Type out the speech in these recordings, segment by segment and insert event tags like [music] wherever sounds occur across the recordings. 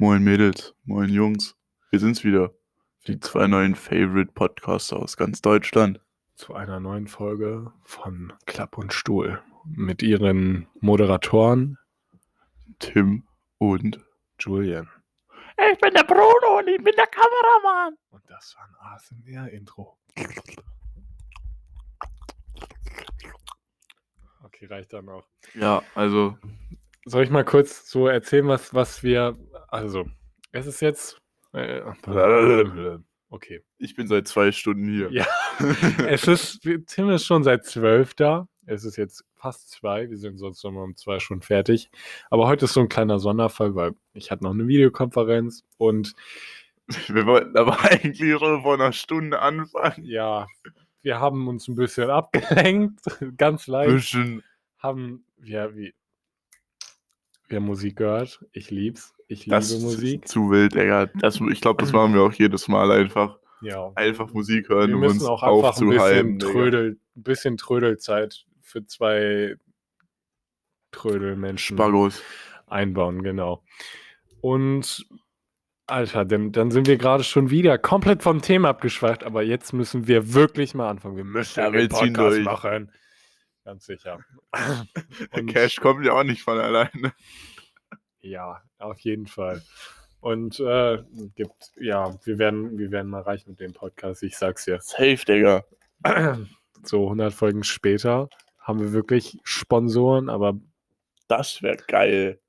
Moin Mädels, moin Jungs. Wir sind's wieder. Die zwei neuen Favorite Podcaster aus ganz Deutschland. zu einer neuen Folge von Klapp und Stuhl mit ihren Moderatoren Tim und Julian. Ich bin der Bruno und ich bin der Kameramann. Und das war ein ASMR-Intro. Okay, reicht dann auch. ja, also Soll ich mal kurz so erzählen, was, was wir. Also, es ist jetzt. Äh, okay. ich bin seit zwei Stunden hier. Ja. [laughs] Es ist. Tim ist schon seit zwölf da. Es ist jetzt fast zwei. Wir sind sonst mal um zwei schon fertig. Aber heute ist so ein kleiner Sonderfall, weil ich hatte noch eine Videokonferenz und Wir wollten aber [laughs] eigentlich schon vor einer Stunde anfangen. ja, wir haben uns ein bisschen abgelenkt, [laughs] ganz leicht. Bisschen. Haben wir, wie, haben Musik gehört. Ich lieb's. Ich liebe Das Musik. ist zu wild, Digga. Das, [clears throat] ich glaube, das machen wir auch jedes Mal einfach. Ja. Einfach Musik hören, Wir um müssen uns auch einfach ein bisschen. Trödel, ein bisschen Trödelzeit für zwei Trödelmenschen Spaggos. einbauen, genau. Und Alter, denn, dann sind wir gerade schon wieder komplett vom Thema abgeschweift, aber jetzt müssen wir wirklich mal anfangen. Wir müssen Ja, den Podcast durch. machen. Ganz sicher. [laughs] Und- Cash kommt ja auch nicht von alleine. Ja, auf jeden Fall. Und äh, gibt, ja, wir werden, wir werden mal reich mit dem Podcast, ich sag's dir. Safe, Digga. [clears throat] So 100 Folgen später haben wir wirklich Sponsoren, aber Das wäre geil.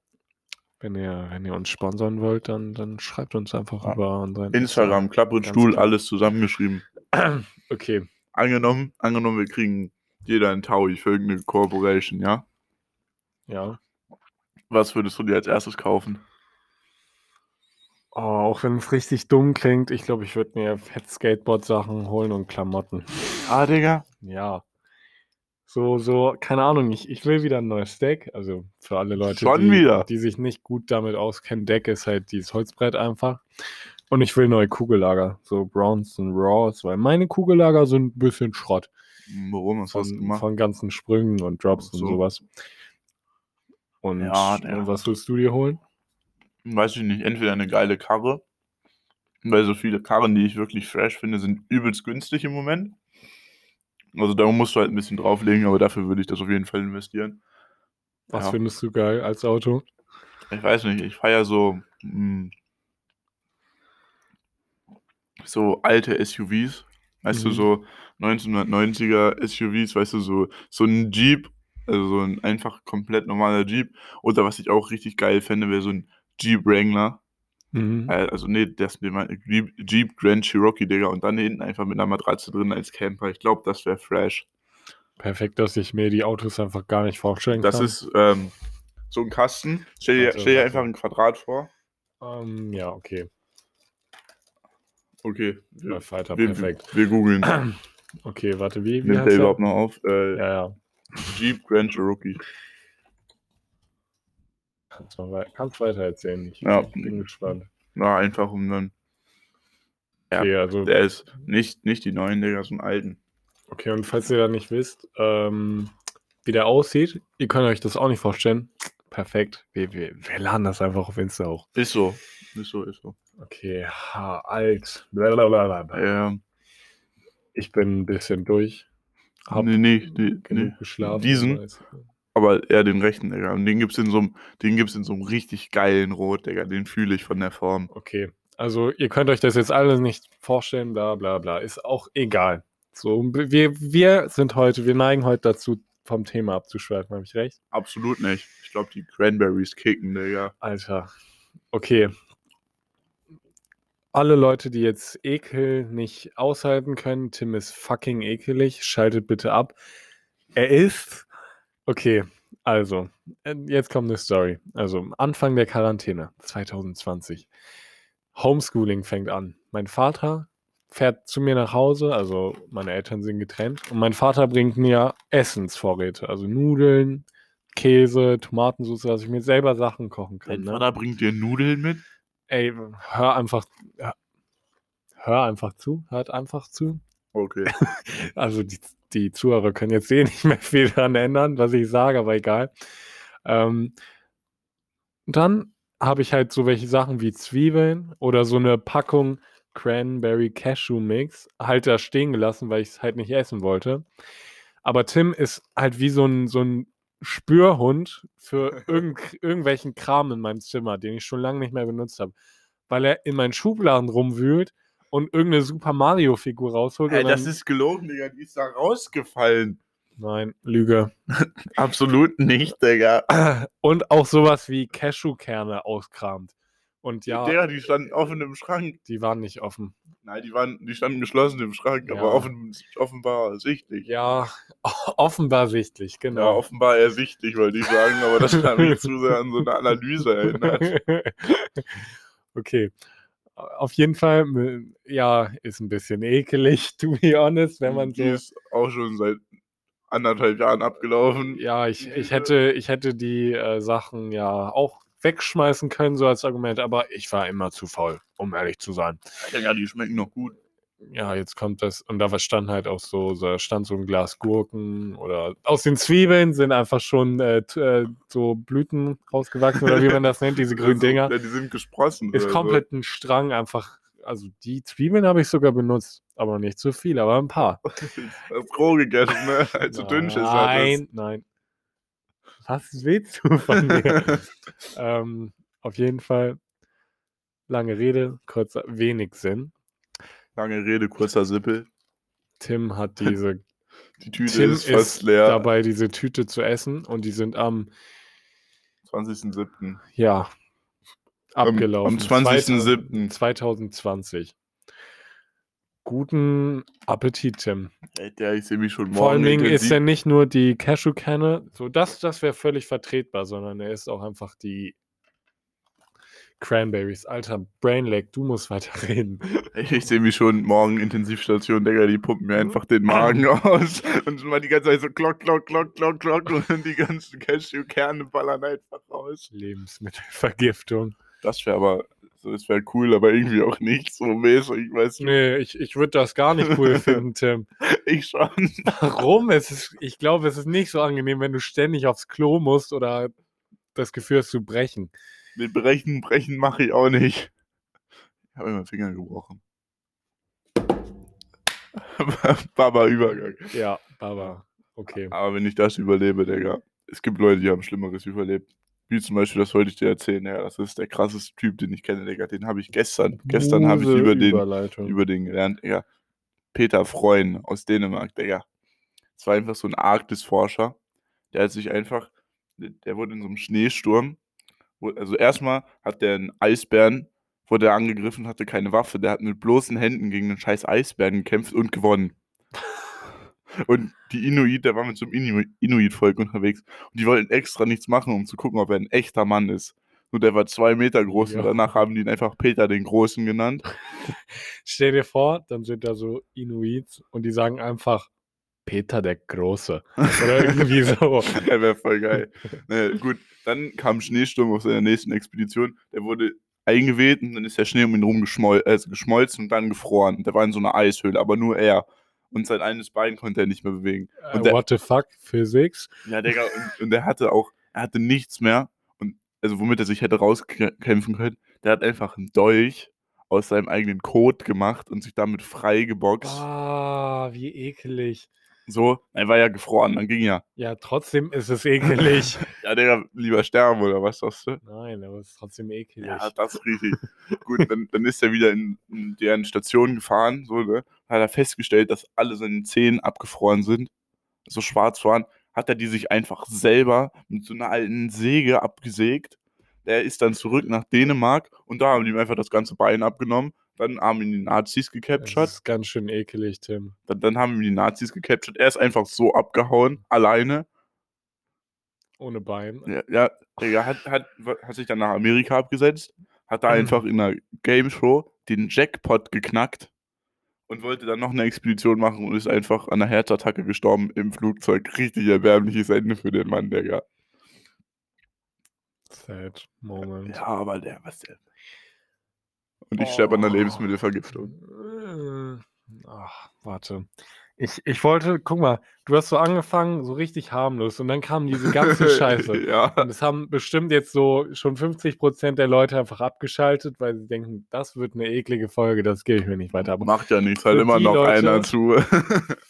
wenn ihr, wenn ihr uns sponsern wollt, dann, dann schreibt uns einfach Ja. über unseren Instagram, Klapp und Stuhl, klar. alles zusammengeschrieben. [clears throat] Okay, Angenommen, angenommen, wir kriegen jeder ein Taui für irgendeine Corporation, ja? ja. Was würdest du dir als erstes kaufen? Oh, auch wenn es richtig dumm klingt, ich glaube, ich würde mir Fett Skateboard-Sachen holen und Klamotten. Ah, Digga. Ja. So, so, keine Ahnung, ich, ich will wieder ein neues Deck. Also für alle Leute, Schon die, wieder? die sich nicht gut damit auskennen, Deck ist halt dieses Holzbrett einfach. Und ich will neue Kugellager, so Bronze und Raws, weil meine Kugellager sind ein bisschen Schrott Warum hast du von, gemacht? von ganzen Sprüngen und Drops so. und sowas. Und, Ja, der- was willst du dir holen? Weiß ich nicht. Entweder eine geile Karre, weil so viele Karren, die ich wirklich fresh finde, sind übelst günstig im Moment. Also da musst du halt ein bisschen drauflegen, aber dafür würde ich das auf jeden Fall investieren. Was Ja. findest du geil als Auto? Ich weiß nicht, ich feiere so, mh, so alte SUVs. Weißt du, Mhm. so 1990er SUVs, weißt du, so, so ein Jeep, also so ein einfach komplett normaler Jeep. Oder was ich auch richtig geil fände, wäre so ein Jeep Wrangler. Mhm. Äh, Also, nee, das ist mein Jeep, Jeep Grand Cherokee, Digga. Und dann hinten einfach mit einer Matratze drin als Camper. Ich glaube, das wäre fresh. Perfekt, dass ich mir die Autos einfach gar nicht vorstellen Das kann. ist ähm, so ein Kasten. Stell dir, Warte, stell dir einfach ein Quadrat vor. Ähm, ja, okay. Okay. Wir, weiter, wir, perfekt. wir googeln. [clears throat] Okay, warte, wie? wie Nimmt der er? überhaupt noch auf? Äh, Ja, ja. Jeep Grand Cherokee. Kannst, wei kannst weiter erzählen. Ich Ja. bin gespannt. Na, einfach um dann. Ja, Okay, also, Der ist nicht, nicht die neuen, Digga, so einen alten. okay, und falls ihr da nicht wisst, ähm, wie der aussieht, ihr könnt euch das auch nicht vorstellen. Perfekt. Wir, wir, wir laden das einfach auf Insta hoch. Ist so. Ist so, ist so. Okay, ha, alt. Blablabla. Ähm, Ich bin ein bisschen durch. Hab nee, nee, nee, nee. geschlafen. Diesen? weiß. Aber eher den rechten, Digga. Und den gibt's in so einem, den gibt's in so einem richtig geilen Rot, Digga. Den fühle ich von der Form. Okay, also ihr könnt euch das jetzt alles nicht vorstellen, bla bla bla, ist auch egal. So, wir, wir sind heute, wir neigen heute dazu, vom Thema abzuschweifen, habe ich recht? Absolut nicht. Ich glaube, die Cranberries kicken, Digga. Alter, okay. Alle Leute, die jetzt Ekel nicht aushalten können, Tim ist fucking ekelig, schaltet bitte ab. Er ist, okay, also, äh, jetzt kommt eine Story. Also, Anfang der Quarantäne, 2020. Homeschooling fängt an. Mein Vater fährt zu mir nach Hause, also meine Eltern sind getrennt, und mein Vater bringt mir Essensvorräte, also Nudeln, Käse, Tomatensauce, dass ich mir selber Sachen kochen kann. Dein Ne? Vater bringt dir Nudeln mit? Ey, hör einfach, hör- einfach zu, hört einfach zu. Okay. [laughs] Also die, die Zuhörer können jetzt eh nicht mehr viel daran ändern, was ich sage, aber egal. Ähm, dann habe ich halt so welche Sachen wie Zwiebeln oder so eine Packung Cranberry Cashew Mix halt da stehen gelassen, weil ich es halt nicht essen wollte. Aber Tim ist halt wie so ein, so ein Spürhund für [laughs] irgend, irgendwelchen Kram in meinem Zimmer, den ich schon lange nicht mehr benutzt habe. Weil er in meinen Schubladen rumwühlt und irgendeine Super Mario-Figur rausholt. Ey, das ist gelogen, Digga. Die ist da rausgefallen. Nein, Lüge. [laughs] Absolut nicht, Digga. Und auch sowas wie Cashewkerne auskramt. Und ja, Digga, die standen offen im Schrank. die waren nicht offen. Nein, die, waren, die standen geschlossen im Schrank, Ja. aber offen, offenbar ersichtlich. Ja, [laughs] offenbar sichtlich, Ja, genau. offenbar ersichtlich, wollte ich sagen, aber das hat mich zu sehr an so eine Analyse erinnert. [laughs] okay. Auf jeden Fall, ja, ist ein bisschen ekelig, [laughs] to be honest, wenn man Die so. ist auch schon seit anderthalb Jahren abgelaufen. Ja, ich, ich hätte, ich hätte die äh, Sachen ja auch wegschmeißen können, so als Argument, aber ich war immer zu faul, um ehrlich zu sein. Digga, die schmecken noch gut. Ja, jetzt kommt das, und da stand halt auch so, da stand so ein Glas Gurken oder aus den Zwiebeln sind einfach schon äh, äh, so Blüten rausgewachsen oder wie man das nennt, diese [laughs] grünen Also, Dinger. Ja, die sind gesprossen. Ist komplett ein Strang einfach, also die Zwiebeln habe ich sogar benutzt, aber nicht so viel, aber ein paar. [laughs] So. Roh gegessen, ne? Als du dünn ist Nein, nein. Was willst du von mir? [laughs] ähm, auf jeden Fall, lange Rede, kurzer, wenig Sinn. Lange Rede, kurzer Sippel. Tim hat [laughs] diese, Die Tüte Tim ist fast ist leer. dabei, diese Tüte zu essen und die sind am, 20.07. ja, Am- am abgelaufen. 20.07.. 2020. Guten Appetit, Tim. Der, ich sehe mich schon morgen. Vor allen Dingen ist er nicht nur die Cashewkerne, so das, das wäre völlig vertretbar, sondern er ist auch einfach die Cranberries. Alter, Brainlag, du musst weiterreden. [laughs] Ey, Ich sehe mich schon morgen Intensivstation, Digga, die pumpen mir einfach den Magen [laughs] aus und mal die ganze Zeit so klock, klock, klock, klock, klock und die ganzen Cashewkerne ballern einfach raus. Lebensmittelvergiftung. Das wäre aber, so, das wäre cool, aber irgendwie auch nicht so mäßig, weißt du. Nee, ich, ich würde das gar nicht cool [laughs] finden, Tim. Ich schon. Warum? Es ist, ich glaube, es ist nicht so angenehm, wenn du ständig aufs Klo musst oder das Gefühl hast zu brechen. Den Brechen, Brechen mache ich auch nicht. Ich habe mir meinen Finger gebrochen. [laughs] Baba Übergang. Ja, aber okay. Aber wenn ich das überlebe, Digga, es gibt Leute, die haben Schlimmeres überlebt. Wie zum Beispiel, das wollte ich dir erzählen, ja, das ist der krasseste Typ, den ich kenne, Digga. Den habe ich gestern, gestern habe ich über den, über den gelernt, Digga. Peter Freund aus Dänemark, Digga. Das war einfach so ein Arktisforscher. Der hat sich einfach, der wurde in so einem Schneesturm, also erstmal hat der einen Eisbären, wurde er angegriffen, hatte keine Waffe, der hat mit bloßen Händen gegen einen scheiß Eisbären gekämpft und gewonnen. Und die Inuit, der war mit so einem Inu Inuit-Volk unterwegs und die wollten extra nichts machen, um zu gucken, ob er ein echter Mann ist. Nur der war zwei Meter groß Ja. und danach haben die ihn einfach Peter den Großen genannt. [laughs] Stell dir vor, dann sind da so Inuits und die sagen einfach Peter der Große. Oder irgendwie [laughs] so. Der wäre voll geil. naja, gut, dann kam Schneesturm auf seiner nächsten Expedition. Der wurde eingeweht und dann ist der Schnee um ihn rum geschmol äh, geschmolzen und dann gefroren. Der war in so einer Eishöhle, aber nur er. Und sein eines Bein konnte er nicht mehr bewegen. Äh, Und der- what the fuck? Physics? Ja, Digga, und, und er hatte auch, er hatte nichts mehr. Und also womit er sich hätte rauskämpfen können, der hat einfach einen Dolch aus seinem eigenen Kot gemacht und sich damit frei geboxt. Ah, wie ekelig. So, er war ja gefroren, dann ging ja. Ja, trotzdem ist es ekelig. [laughs] Ja, Digga, lieber sterben oder was sagst du? Nein, aber es ist trotzdem ekelig. Ja, das ist richtig. Gut, dann, dann ist er wieder in, in deren Station gefahren, so, ne? Hat er festgestellt, dass alle seine Zehen abgefroren sind, so schwarz waren, hat er die sich einfach selber mit so einer alten Säge abgesägt. Der ist dann zurück nach Dänemark und da haben die ihm einfach das ganze Bein abgenommen. Dann haben ihn die Nazis das gecaptured. ist ganz schön ekelig, Tim. Dann, dann haben ihn die Nazis gecaptured. Er ist einfach so abgehauen, alleine. Ohne Bein. Ja, ja Digga, hat, hat, hat sich dann nach Amerika abgesetzt, hat da Mhm. einfach in einer Game Show den Jackpot geknackt und wollte dann noch eine Expedition machen und ist einfach an einer Herzattacke gestorben im Flugzeug. Richtig erbärmliches Ende für den Mann, Digga. Sad Moment. Ja, aber der, was der. Und ich sterbe an der Oh. Lebensmittelvergiftung. Äh, Ach, warte. Ich, ich wollte, guck mal, du hast so angefangen, so richtig harmlos und dann kam diese ganze [laughs] Scheiße. ja. Und es haben bestimmt jetzt so schon 50% der Leute einfach abgeschaltet, weil sie denken, das wird eine eklige Folge, das gebe ich mir nicht weiter. Aber Macht ja nichts, halt immer noch Leute- einer zu. [laughs]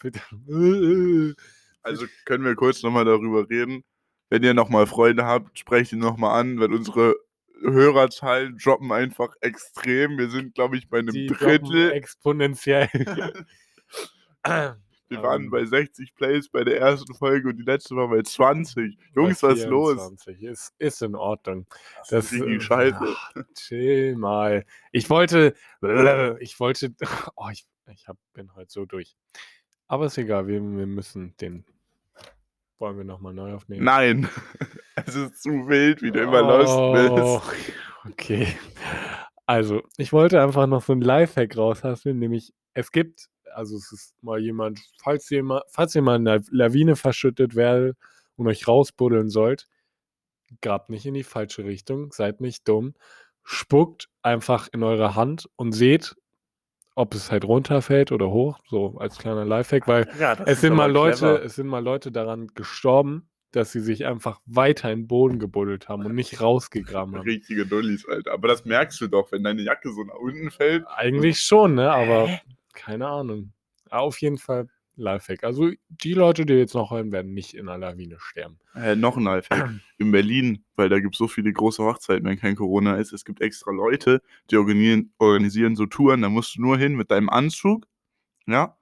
[laughs] Also können wir kurz nochmal darüber reden. Wenn ihr nochmal Freunde habt, sprecht ihn nochmal an, weil unsere Hörerzahlen droppen einfach extrem. Wir sind, glaube ich, bei einem die Drittel. exponentiell. [laughs] [laughs] Wir waren Ähm, bei 60 Plays bei der ersten Folge und die letzte war bei 20. Jungs, bei was ist los? 24. Ist, ist in Ordnung. Das ist äh, richtig scheiße. ach, [laughs] chill mal. Ich wollte, ich wollte, oh, ich, ich hab, bin heute so durch. Aber ist egal, wir, wir müssen den, wollen wir nochmal neu aufnehmen? Nein, [laughs] es ist zu wild, wie du immer Oh, bist. Okay. Also, ich wollte einfach noch so ein Lifehack raushassen, nämlich es gibt, also es ist mal jemand, falls ihr mal, falls ihr mal in einer Lawine verschüttet werdet und euch rausbuddeln sollt, grabt nicht in die falsche Richtung, seid nicht dumm, spuckt einfach in eure Hand und seht, ob es halt runterfällt oder hoch, so als kleiner Lifehack, weil Ja, es sind mal Leute, es sind mal Leute daran gestorben, dass sie sich einfach weiter in den Boden gebuddelt haben und nicht rausgegraben haben. Richtige Dullis, Alter. Aber das merkst du doch, wenn deine Jacke so nach unten fällt. Eigentlich schon, ne? Aber keine Ahnung. Auf jeden Fall Lifehack. Also die Leute, die jetzt noch hören, werden nicht in einer Lawine sterben. Äh, noch ein Lifehack. [clears throat] In Berlin, weil da gibt es so viele große Hochzeiten, wenn kein Corona ist. Es gibt extra Leute, die organisieren, organisieren so Touren. Da musst du nur hin mit deinem Anzug, ja,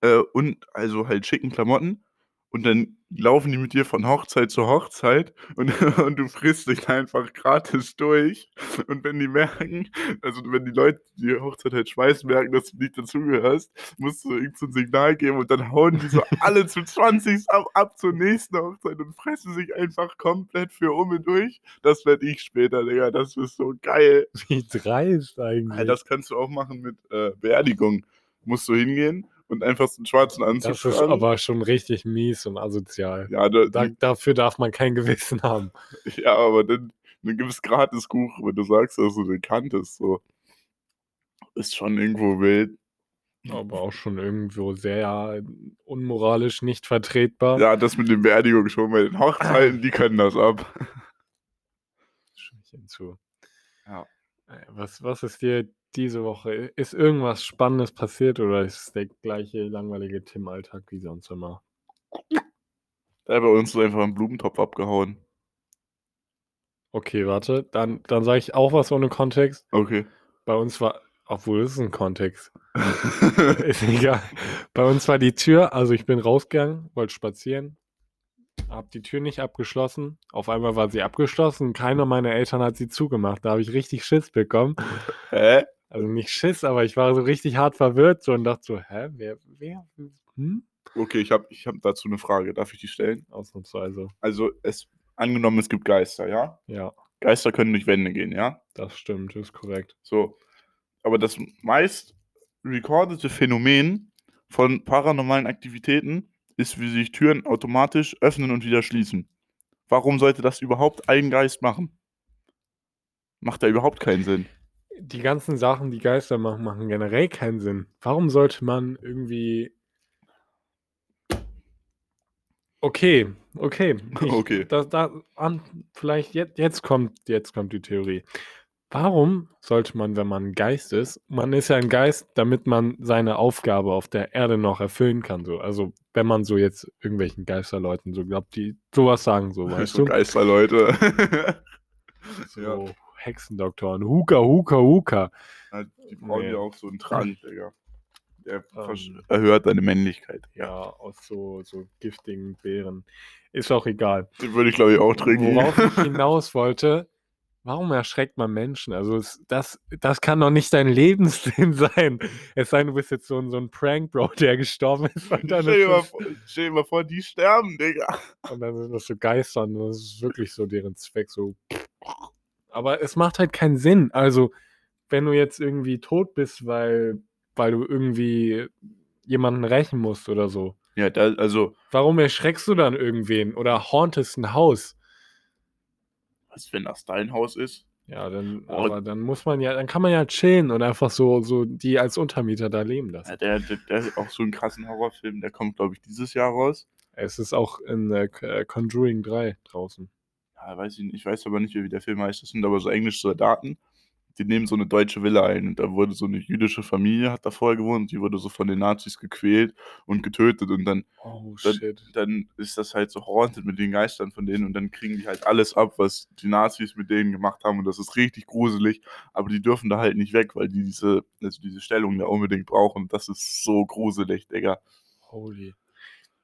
äh, und also halt schicken Klamotten. Und dann laufen die mit dir von Hochzeit zu Hochzeit und, [laughs] und du frisst dich einfach gratis durch. Und wenn die merken, also wenn die Leute, die Hochzeit halt schmeißen, merken, dass du nicht dazugehörst, musst du irgend so ein Signal geben und dann hauen die so [laughs] alle zu 20 ab, ab zur nächsten Hochzeit und fressen sich einfach komplett für um und durch. Das werde ich später, Digga. Das ist so geil. Wie dreist eigentlich. Das kannst du auch machen mit äh, Beerdigung. Musst du hingehen und einfach so einen schwarzen Anzug Das ist tragen. aber schon richtig mies und asozial. ja, da, Da, dafür darf man kein Gewissen haben. [laughs] ja, aber dann, dann gibt es gratis Kuchen, wenn du sagst, dass du den kanntest. So. Ist schon irgendwo wild. Aber auch schon irgendwo sehr unmoralisch nicht vertretbar. Ja, das mit den Beerdigungen schon bei den Hochzeiten, die können das ab. Stimme ich hinzu. Ja. Äh, Was, was ist dir diese Woche? Ist irgendwas Spannendes passiert oder ist es der gleiche langweilige Tim-Alltag wie sonst immer? Da hat bei uns so einfach einen Blumentopf abgehauen. Okay, warte. Dann, dann sage ich auch was ohne Kontext. Okay. Bei uns war, obwohl es ist ein Kontext. [laughs] Ist egal. Bei uns war die Tür, also ich bin rausgegangen, wollte spazieren, hab die Tür nicht abgeschlossen. Auf einmal war sie abgeschlossen. Keiner meiner Eltern hat sie zugemacht. Da habe ich richtig Schiss bekommen. Hä? Also nicht Schiss, aber ich war so richtig hart verwirrt so und dachte so, hä, wer, wer, hm? Okay, ich habe ich hab dazu eine Frage. Darf ich die stellen? Ausnahmsweise. Also, es angenommen, es gibt Geister, ja? Ja, Geister können durch Wände gehen, ja? das stimmt, ist korrekt. So. Aber das meist recordete Phänomen von paranormalen Aktivitäten ist, wie sich Türen automatisch öffnen und wieder schließen. Warum sollte das überhaupt ein Geist machen? Macht da überhaupt keinen Sinn. Die ganzen Sachen, die Geister machen, machen generell keinen Sinn. Warum sollte man irgendwie. Okay, okay. [laughs] Ich, Okay. Da, da, vielleicht jetzt, jetzt, kommt, jetzt kommt die Theorie. Warum sollte man, wenn man ein Geist ist, man ist ja ein Geist, damit man seine Aufgabe auf der Erde noch erfüllen kann. So. Also, wenn man so jetzt irgendwelchen Geisterleuten so glaubt, die sowas sagen, so, [laughs] weißt so du? Geisterleute. So [laughs] ja. Hexendoktoren. Huka, Huka, Huka. Ja, Die brauchen Nee. ja auch so einen Trank, Digga. Der Ähm, erhöht deine Männlichkeit. Ja, aus so, so giftigen Beeren. Ist auch egal. Den würde ich, glaube ich, auch trinken. Worauf ich [laughs] hinaus wollte, warum erschreckt man Menschen? Also es, das, das kann doch nicht dein Lebenssinn [laughs] sein. Es sei denn, du bist jetzt so ein, so ein Prank-Bro, der gestorben ist und dann, stell, dir mal ist vor, stell dir mal vor, die sterben, Digga. und dann sind das so Geister und das ist wirklich so deren Zweck. So. Aber es macht halt keinen Sinn. Also, wenn du jetzt irgendwie tot bist, weil, weil du irgendwie jemanden rächen musst oder so, Ja, da, also, Warum erschreckst du dann irgendwen oder hauntest ein Haus? was, wenn das dein Haus ist? Ja, dann, Oh. aber dann muss man ja, dann kann man ja chillen und einfach so, so die als Untermieter da leben lassen. Ja, der, der, der ist auch so einen krassen Horrorfilm, der kommt, glaube ich, dieses Jahr raus. Es ist auch in äh, äh, Conjuring 3 draußen. Ja, weiß ich nicht, ich weiß aber nicht, wie der Film heißt. Das sind aber so englische Soldaten, die nehmen so eine deutsche Villa ein. Und da wurde so eine jüdische Familie, hat da vorher gewohnt, die wurde so von den Nazis gequält und getötet. Und dann, Oh dann, dann ist das halt so haunted mit den Geistern von denen. Und dann kriegen die halt alles ab, was die Nazis mit denen gemacht haben. Und das ist richtig gruselig. Aber die dürfen da halt nicht weg, weil die diese, also diese Stellung da unbedingt brauchen. Das ist so gruselig, Digga. Holy.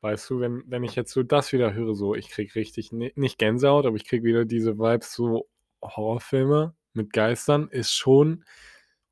Weißt du, wenn, wenn ich jetzt so das wieder höre, so, ich krieg richtig, ni- nicht Gänsehaut, aber ich krieg wieder diese Vibes, so Horrorfilme mit Geistern, ist schon,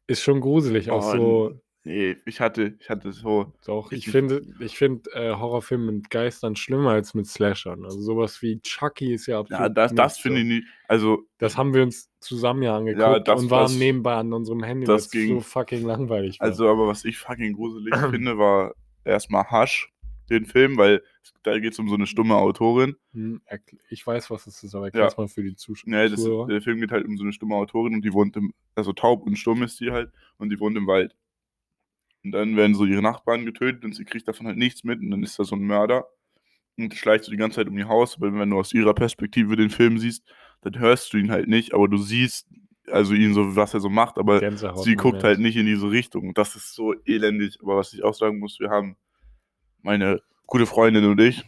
ist schon gruselig. Auch Oh, so, Nee, ich hatte, ich hatte so, Doch, ich finde, ich finde äh, Horrorfilme mit Geistern schlimmer als mit Slashern. Also sowas wie Chucky ist ja absolut. ja, das, das finde ich nicht, also Das haben wir uns zusammen ja angeguckt das, und waren was- nebenbei an unserem Handy, das ging. so fucking langweilig war. Also, aber was ich fucking gruselig [clears throat] finde, war erstmal Hush, den Film, weil da geht es um so eine stumme Autorin. Hm, ich weiß, was es ist, aber Ja. erklär mal für die Zuschauer. Das, der Film geht halt um so eine stumme Autorin und die wohnt im, also taub und stumm ist die halt und die wohnt im Wald. Und dann werden so ihre Nachbarn getötet und sie kriegt davon halt nichts mit und dann ist da so ein Mörder und schleicht so die ganze Zeit um ihr Haus, aber wenn du aus ihrer Perspektive den Film siehst, dann hörst du ihn halt nicht, aber du siehst also ihn so, was er so macht, aber sie guckt halt nicht in diese Richtung. Und das ist so elendig. Aber was ich auch sagen muss, wir haben meine gute Freundin und ich,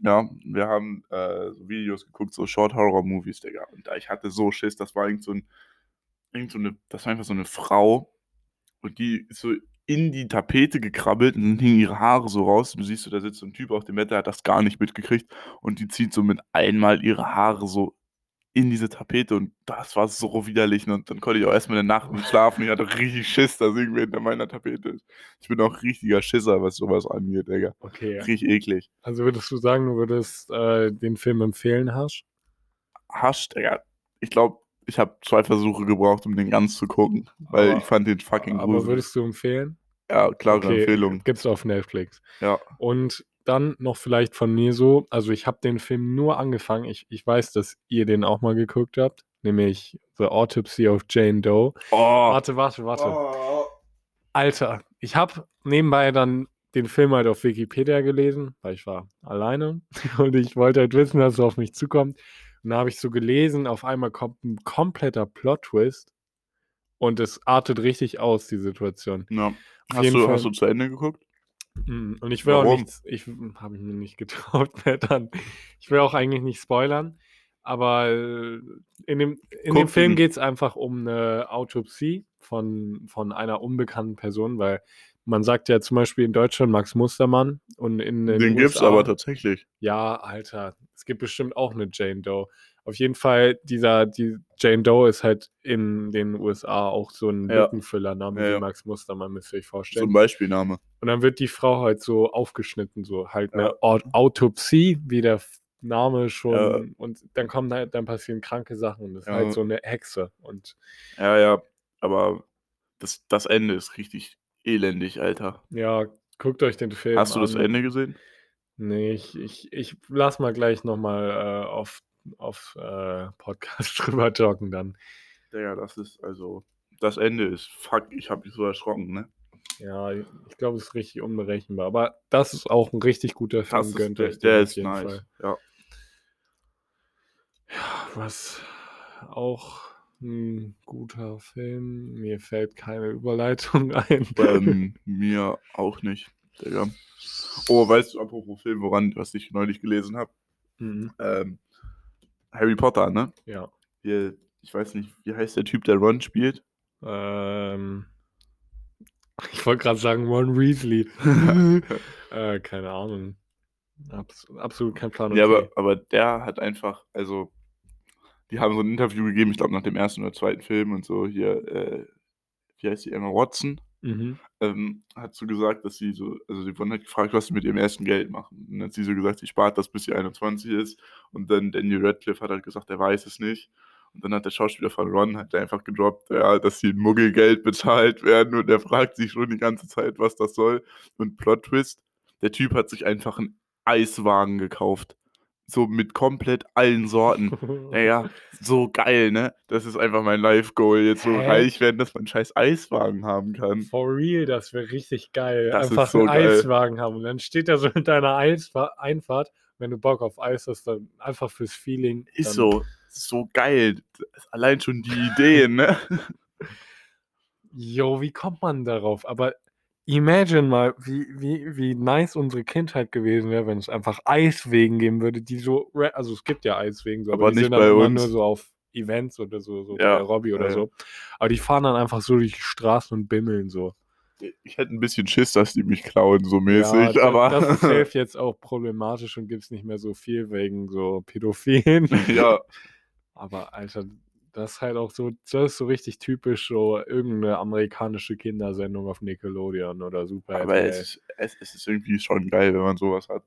ja, wir haben äh, Videos geguckt, so Short Horror Movies, Digga. Und da ich hatte so Schiss, das war irgend so, ein, irgend so eine, das war einfach so eine Frau und die ist so in die Tapete gekrabbelt und dann hingen ihre Haare so raus. Und du siehst, da sitzt so ein Typ auf dem Bett, der hat das gar nicht mitgekriegt und die zieht so mit einmal ihre Haare so in diese Tapete und das war so widerlich und dann konnte ich auch erstmal in der Nacht nicht schlafen. Ich hatte richtig Schiss, dass irgendwer hinter meiner Tapete ist. Ich bin auch richtiger Schisser, was sowas angeht, Digga. Okay, Richtig eklig. also würdest du sagen, du würdest äh, den Film empfehlen, Hasch? Hasch, Digga. Ich glaube, ich habe zwei Versuche gebraucht, um den ganz zu gucken, weil Aber- ich fand den fucking Aber gruselig. würdest du empfehlen? Ja, klare Okay, Empfehlung. Gibt's auf Netflix. Ja. Und dann noch vielleicht von mir so, also ich habe den Film nur angefangen, ich, ich weiß, dass ihr den auch mal geguckt habt, nämlich The Autopsy of Jane Doe. Oh. Warte, warte, warte. Oh. Alter, ich habe nebenbei dann den Film halt auf Wikipedia gelesen, weil ich war alleine [laughs] und ich wollte halt wissen, was auf mich zukommt. Und da habe ich so gelesen, auf einmal kommt ein kompletter Plot-Twist und es artet richtig aus, die Situation. Ja. Hast du, Fall. hast du zu Ende geguckt? Mm, Und ich will auch Warum? nichts, ich habe ich mir nicht getraut [laughs] mehr dann. Ich will auch eigentlich nicht spoilern, aber äh, in dem, in dem Film geht es einfach um eine Autopsie von, von einer unbekannten Person, weil man sagt ja zum Beispiel in Deutschland Max Mustermann und in den Den gibt's USA aber tatsächlich. ja, Alter, es gibt bestimmt auch eine Jane Doe. Auf jeden Fall, dieser, die Jane Doe ist halt in den USA auch so ein Ja. Lückenfüllername Ja, wie ja. Max Mustermann, müsst ihr euch So vorstellen. ein Beispielname. Und dann wird die Frau halt so aufgeschnitten, so halt eine Ja. Au- Autopsie, wie der Name schon. Ja. Und dann kommen halt, dann passieren kranke Sachen. Und das ist Ja. halt so eine Hexe. Und Ja, ja. Aber das, das Ende ist richtig elendig, Alter. ja, guckt euch den Film Hast du das an. Ende gesehen? Nee, ich, ich, ich lass mal gleich nochmal äh, auf, auf äh, Podcast [laughs] drüber talken dann. Digga, das ist also. Das Ende ist fuck, ich hab mich so erschrocken, ne? Ja, ich glaube, es ist richtig unberechenbar. Aber das ist auch ein richtig guter Film. Das Gönnt der, euch der auf ist nice. Fall. Ja. Ja, was auch ein guter Film. Mir fällt keine Überleitung [laughs] ein. ähm, mir auch nicht, Digga. Oh, weißt du, apropos Film, woran, was ich neulich gelesen habe? Mhm. Ähm, Harry Potter, ne? Ja. Hier, ich weiß nicht, wie heißt der Typ, der Ron spielt? Ähm, ich wollte gerade sagen Ron Weasley. [laughs] äh, keine Ahnung. Abs absolut kein Plan. Ja, okay. aber, aber der hat einfach, also, die haben so ein Interview gegeben, ich glaube nach dem ersten oder zweiten Film und so, hier, äh, wie heißt die, Emma Watson, Mhm. ähm, hat so gesagt, dass sie so, also sie wurden halt gefragt, was sie mit ihrem ersten Geld machen. Und dann hat sie so gesagt, sie spart das, bis sie 21 ist. Und dann Daniel Radcliffe hat halt gesagt, er weiß es nicht. Und dann hat der Schauspieler von Ron halt einfach gedroppt, ja, dass sie in Muggelgeld bezahlt werden. Und er fragt sich schon die ganze Zeit, was das soll. Und Plot Twist, der Typ hat sich einfach einen Eiswagen gekauft. So mit komplett allen Sorten. [laughs] Naja, so geil, ne? Das ist einfach mein Life-Goal, jetzt so Hä? reich werden, dass man einen scheiß Eiswagen haben kann. For real, das wäre richtig geil. Das Einfach so einen geil. Eiswagen haben. Und dann steht er so in deiner Eisfa Einfahrt, wenn du Bock auf Eis hast, dann einfach fürs Feeling. Ist so, so geil. Allein schon die Ideen, ne? [laughs] Jo, wie kommt man darauf? Aber imagine mal, wie, wie, wie nice unsere Kindheit gewesen wäre, wenn es einfach Eiswegen geben würde, die so, also es gibt ja Eiswegen, so, aber, Aber die nicht sind dann bei uns. nur so auf Events oder so, so Ja, bei Robby oder ja, ja. so. Aber die fahren dann einfach so durch die Straßen und bimmeln so. Ich hätte ein bisschen Schiss, dass die mich klauen, so mäßig, da- aber. Das [laughs] ist safe jetzt auch problematisch und gibt es nicht mehr so viel wegen so Pädophilen. ja, [laughs] Aber Alter, das ist halt auch so, das ist so richtig typisch so irgendeine amerikanische Kindersendung auf Nickelodeon oder Super aber RTL. es ist, es, ist irgendwie schon geil, wenn man sowas hat.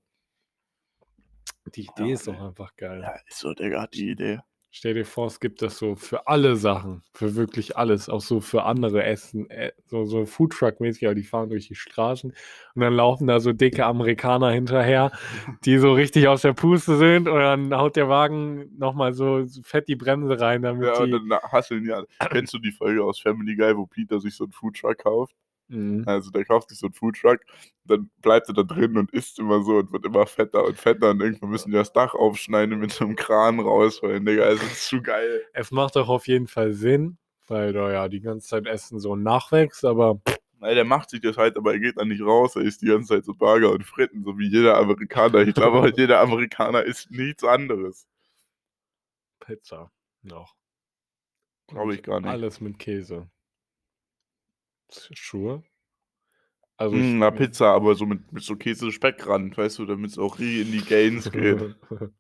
Die Idee Ja, ist doch ey. einfach geil. Ja, ist so, Digga, die Idee. Stell dir vor, es gibt das so für alle Sachen, für wirklich alles, auch so für andere Essen, äh, so, so Foodtruck-mäßig, aber die fahren durch die Straßen und dann laufen da so dicke Amerikaner hinterher, [laughs] die so richtig aus der Puste sind und dann haut der Wagen nochmal so fett die Bremse rein, damit Ja, und die... dann hasseln die alle. Kennst du die Folge aus Family Guy, wo Peter sich so einen Foodtruck kauft? Mhm. Also der kauft sich so einen Foodtruck, dann bleibt er da drin und isst immer so und wird immer fetter und fetter und irgendwann müssen die das Dach aufschneiden mit so einem Kran rausholen, Digga. Also das ist zu geil. Es macht doch auf jeden Fall Sinn, weil da ja die ganze Zeit Essen so nachwächst, aber Nein, der macht sich das halt, aber er geht dann nicht raus. Er isst die ganze Zeit so Burger und Fritten, so wie jeder Amerikaner. Ich glaube, jeder Amerikaner isst nichts anderes. Pizza noch. Glaube ich gar nicht. Alles mit Käse. Schuhe? Also Mm, na, Pizza, aber so mit, mit so Käse-Speckrand, weißt du, damit es auch richtig in die Gains geht. [laughs]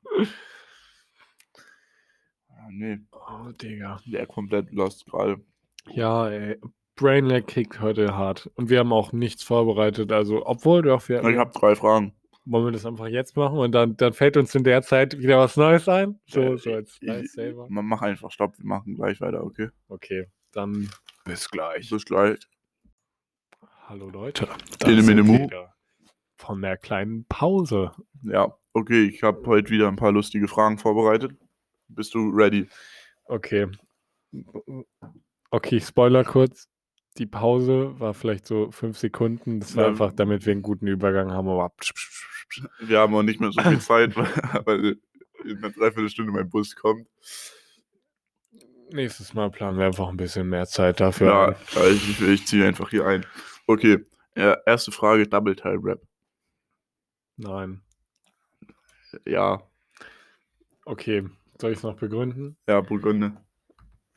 Ah, nee, oh, Digga. der komplett lost gerade. Ja, ey. Brainlag kickt heute hart. Und wir haben auch nichts vorbereitet. Also, obwohl doch, wir Ich habe drei Fragen. wollen wir das einfach jetzt machen und dann, dann fällt uns in der Zeit wieder was Neues ein? So, Äh, so als Lifesaver. Man mach einfach Stopp, wir machen gleich weiter, okay? Okay, dann bis gleich. Bis gleich. Hallo Leute. Tele da sind Mene Mu. wir wieder Von der kleinen Pause. Ja, okay, ich habe heute wieder ein paar lustige Fragen vorbereitet. Bist du ready? Okay. Okay, ich spoiler kurz. Die Pause war vielleicht so fünf Sekunden. Das war Ja. einfach, damit wir einen guten Übergang haben. Aber Wir haben auch nicht mehr so viel [laughs] Zeit, weil, in einer Dreiviertelstunde mein Bus kommt. nächstes Mal planen wir einfach ein bisschen mehr Zeit dafür. Ja, ich, ich ziehe einfach hier ein. Okay, ja, erste Frage, Double Time Rap. Nein. Ja, Okay, soll ich es noch begründen? ja, Burgunde.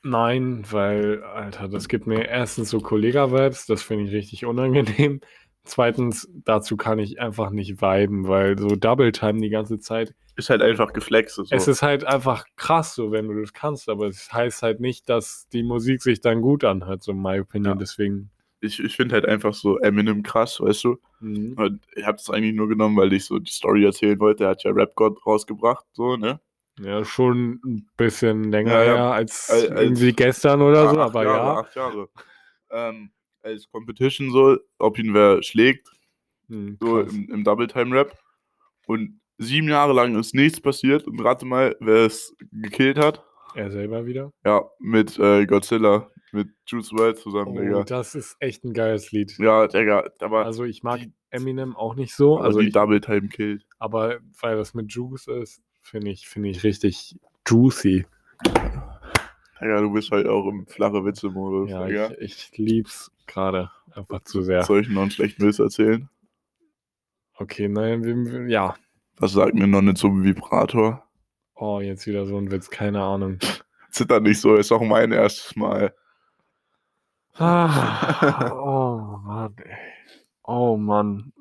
Nein, weil, Alter, das gibt mir erstens so Kollega-Vibes, das finde ich richtig unangenehm. Zweitens, dazu kann ich einfach nicht viben, weil so Double Time die ganze Zeit Ist halt einfach geflext. So. Es ist halt einfach krass, so wenn du das kannst, aber es heißt halt nicht, dass die Musik sich dann gut anhört, so in my opinion. Ja. Deswegen. Ich ich finde halt einfach so Eminem krass, weißt du? Mhm. Und ich habe das eigentlich nur genommen, weil ich so die Story erzählen wollte. Er hat ja Rap God rausgebracht, so, ne? Ja, schon ein bisschen länger Ja, ja. her als, Als- irgendwie gestern oder so, aber Jahre, ja. Acht Jahre. Ähm, als Competition so, ob ihn wer schlägt, Mhm, so im, im Double Time Rap. Und sieben Jahre lang ist nichts passiert. Und rate mal, wer es gekillt hat. Er selber wieder. Ja, mit äh, Godzilla, mit Juice WRLD zusammen, Oh, Digga. das ist echt ein geiles Lied. Ja, Digga, aber, Also ich mag die- Eminem auch nicht so, also die ich, Double Time killt. aber weil das mit Juice ist, finde ich, finde ich richtig juicy. Digga, du bist halt auch im flache Witze-Modus, Ja, Digga. ich, ich lieb's gerade einfach zu sehr. Soll ich noch einen schlechten Witz erzählen? Okay, nein, ja. Was sagt eine Nonne zum Vibrator? Oh, jetzt wieder so ein Witz, keine Ahnung. Zitter nicht so, ist auch mein erstes Mal. Ah, [laughs] oh Mann, ey. Oh Mann.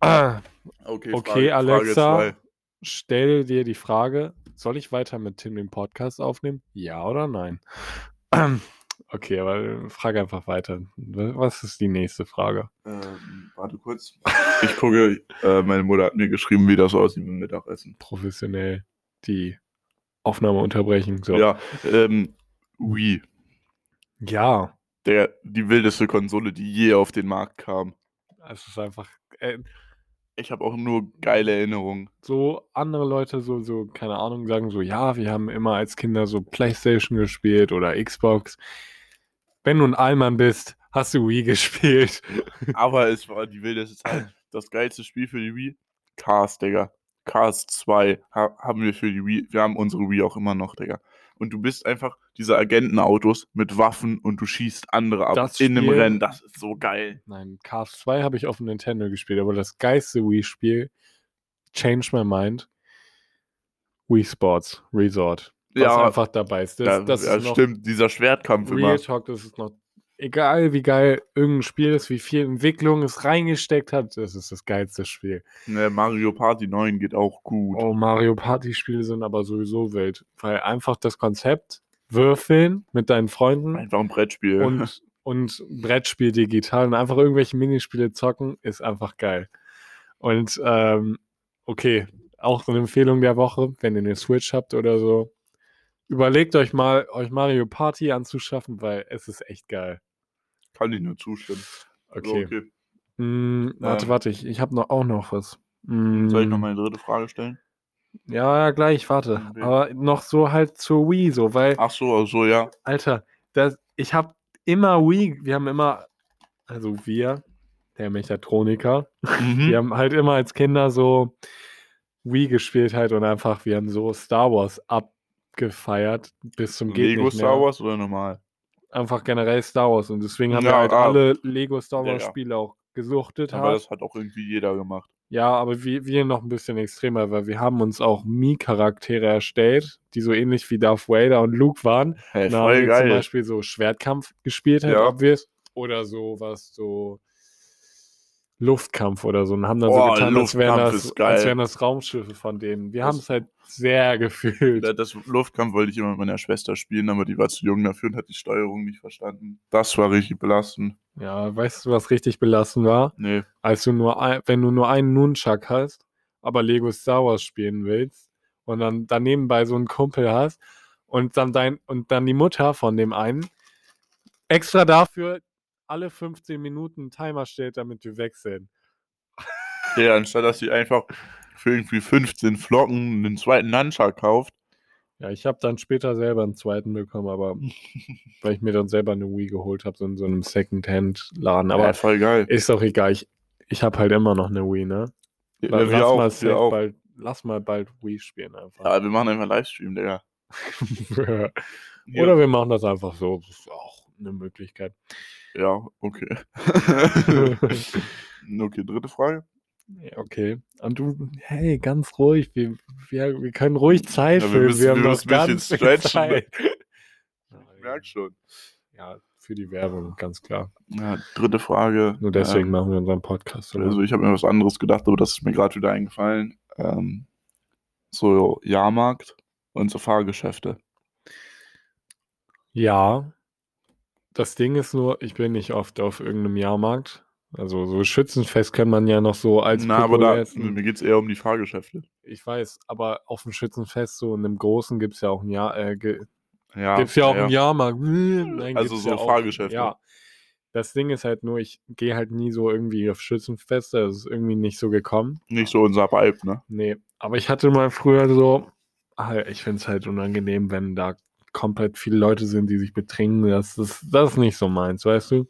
Ah, Okay, Okay, Frage, Alexa. Frage stell dir die Frage, soll ich weiter mit Tim den Podcast aufnehmen? Ja oder nein? [clears throat] Okay, aber frage einfach weiter. Was ist die nächste Frage? Ähm, warte kurz. Ich gucke, äh, meine Mutter hat mir geschrieben, wie das aussieht mit dem Mittagessen. Professionell die Aufnahme unterbrechen. So. Ja, ähm, Wii. Ja, Der, die wildeste Konsole, die je auf den Markt kam. es ist einfach. Äh, Ich habe auch nur geile Erinnerungen. So andere Leute, so, so, keine Ahnung, sagen so, ja, wir haben immer als Kinder so Playstation gespielt oder Xbox. Wenn du ein Allmann bist, hast du Wii [laughs] gespielt. Aber es war die wildeste Zeit. Das geilste Spiel für die Wii? Cars, Digga. Cars 2 ha haben wir für die Wii. Wir haben unsere Wii auch immer noch, Digga. Und du bist einfach diese Agentenautos mit Waffen und du schießt andere ab Das in einem Rennen. Das ist so geil. Nein, Cars 2 habe ich auf dem Nintendo gespielt, aber das geilste Wii-Spiel, Change My Mind, Wii Sports Resort. Was Ja, einfach dabei ist. Das, ja, das ja ist stimmt. Dieser Schwertkampf Real immer. Talk, das ist noch egal, wie geil irgendein Spiel ist, wie viel Entwicklung es reingesteckt hat, das ist das geilste Spiel. Ne, Mario Party 9 geht auch gut. Oh, Mario Party Spiele sind aber sowieso wild, weil einfach das Konzept würfeln mit deinen Freunden Einfach ein Brettspiel. und, [laughs] und Brettspiel digital und einfach irgendwelche Minispiele zocken, ist einfach geil. Und ähm, okay, auch so eine Empfehlung der Woche, wenn ihr eine Switch habt oder so, überlegt euch mal, euch Mario Party anzuschaffen, weil es ist echt geil. Kann ich nur zustimmen. Okay. So, okay. Mm, warte, Ähm. warte, ich, ich habe noch, auch noch was. Mm, Soll ich noch meine dritte Frage stellen? Ja, ja, gleich, warte. Okay. Aber noch so halt zur Wii, so, weil, Ach so, ach so, ja. Alter, das, ich habe immer Wii, wir haben immer, also wir, der Mechatroniker, Mhm. [laughs] wir haben halt immer als Kinder so Wii gespielt halt und einfach, wir haben so Star Wars abgefeiert bis zum Lego. Star Wars oder normal? Einfach generell Star Wars und deswegen haben wir Ja, halt ah. alle Lego Star Wars ja. Spiele auch gesuchtet Aber hart. das hat auch irgendwie jeder gemacht. Ja, aber wir, wir noch ein bisschen extremer, weil wir haben uns auch Mii-Charaktere erstellt, die so ähnlich wie Darth Vader und Luke waren. Hey, voll wir zum geil. Beispiel so Schwertkampf gespielt, halt Ja. obvious. Oder so was, so Luftkampf oder so. Und haben dann Boah, so getan, als wären, das, als wären das Raumschiffe von denen. Wir haben es halt sehr gefühlt. Das Luftkampf wollte ich immer mit meiner Schwester spielen, aber die war zu jung dafür und hat die Steuerung nicht verstanden. Das war richtig belastend. Ja, weißt du, was richtig belastend war? Nee. Als du nur ein, wenn du nur einen Nunchuck hast, aber Lego Star Wars spielen willst und dann daneben bei so einen Kumpel hast und dann dein und dann die Mutter von dem einen extra dafür alle 15 Minuten einen Timer stellt, damit wir wechseln. Ja, anstatt dass sie einfach für irgendwie 15 Flocken einen zweiten Nunchuck kauft. Ja, ich habe dann später selber einen zweiten bekommen, aber [laughs] weil ich mir dann selber eine Wii geholt habe, so in so einem Secondhand-Laden. Aber ja, voll geil. ist doch egal. Ich, ich habe halt immer noch eine Wii, ne? Ja, Lass, wir auch, mal wir auch. bald, lass mal bald Wii spielen einfach. Ja, wir machen einfach Livestream, Digga. [laughs] Oder wir machen das einfach so. Das ist auch eine Möglichkeit. Ja, okay. [laughs] okay, dritte Frage. Okay. Und du, hey, ganz ruhig. Wir, wir, wir können ruhig Zeit Ja, wir füllen. müssen- wir haben wir noch ganz viel stretchen, ne? Zeit. [laughs] Ich merk schon. Ja, für die Werbung, ganz klar. Ja, dritte Frage. Nur deswegen Ähm, machen wir unseren Podcast. Oder? Also ich habe mir was anderes gedacht, aber das ist mir gerade wieder eingefallen. Ähm, so Jahrmarkt und so Fahrgeschäfte. ja. Das Ding ist nur, ich bin nicht oft auf irgendeinem Jahrmarkt. Also so Schützenfest kann man ja noch so als Na, aber da, mir geht es eher um die Fahrgeschäfte. Ich weiß, aber auf dem Schützenfest, so in einem großen, gibt es ja auch ein Jahr, äh, Ja, Gibt's ja auch einen Jahrmarkt. Nein, Also so ja auch. Fahrgeschäfte. Ja. Das Ding ist halt nur, ich gehe halt nie so irgendwie auf Schützenfeste. Das ist irgendwie nicht so gekommen. Nicht so unser Vibe, ne? Nee. Aber ich hatte mal früher so, ah, ich finde es halt unangenehm, wenn da komplett viele Leute sind, die sich betrinken. Das ist, das ist nicht so meins, weißt du?